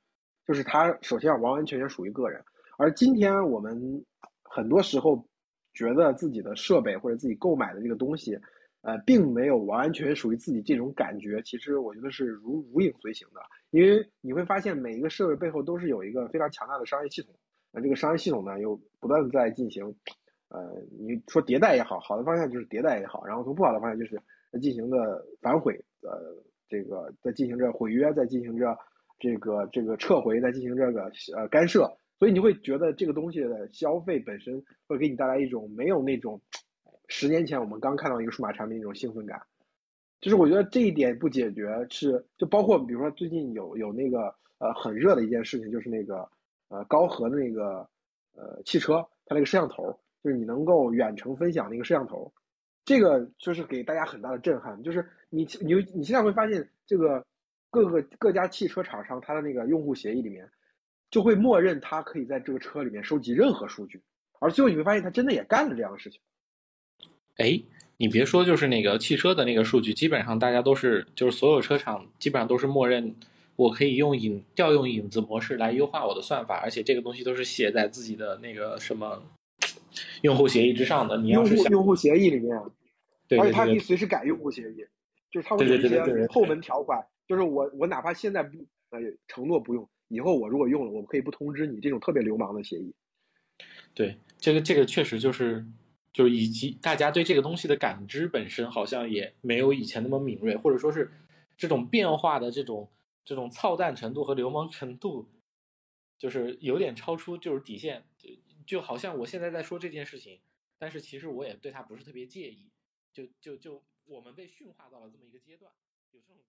就是它首先要完完全全属于个人。而今天我们很多时候觉得自己的设备或者自己购买的这个东西。呃，并没有完完全属于自己这种感觉，其实我觉得是如如影随形的，因为你会发现每一个设备背后都是有一个非常强大的商业系统，那这个商业系统呢又不断的在进行，呃，你说迭代也好，好的方向就是迭代也好，然后从不好的方向就是进行的反悔，呃，这个在进行着毁约，在进行着这个这个撤回再进行这个呃干涉，所以你会觉得这个东西的消费本身会给你带来一种没有那种十年前我们刚看到一个数码产品那种兴奋感。就是我觉得这一点不解决是，就包括比如说最近有有那个呃很热的一件事情，就是那个呃高和的那个呃汽车它那个摄像头，就是你能够远程分享那个摄像头，这个就是给大家很大的震撼。就是你你你现在会发现，这个各个各家汽车厂商它的那个用户协议里面，就会默认它可以在这个车里面收集任何数据，而最后你会发现它真的也干了这样的事情。哎。你别说，就是那个汽车的那个数据，基本上大家都是，就是所有车厂基本上都是默认，我可以用影调用影子模式来优化我的算法，而且这个东西都是写在自己的那个什么用户协议之上的。你要是用户用户协议里面，对，而且它可以随时改用户协议，就是它会有一些后门条款，就是我我哪怕现在不呃承诺不用，以后我如果用了，我可以不通知你，这种特别流氓的协议。对，这个这个确实就是。就是以及大家对这个东西的感知本身好像也没有以前那么敏锐，或者说是这种变化的这种这种操蛋程度和流氓程度，就是有点超出就是底线，就就好像我现在在说这件事情，但是其实我也对他不是特别介意，就就就我们被驯化到了这么一个阶段，有这种。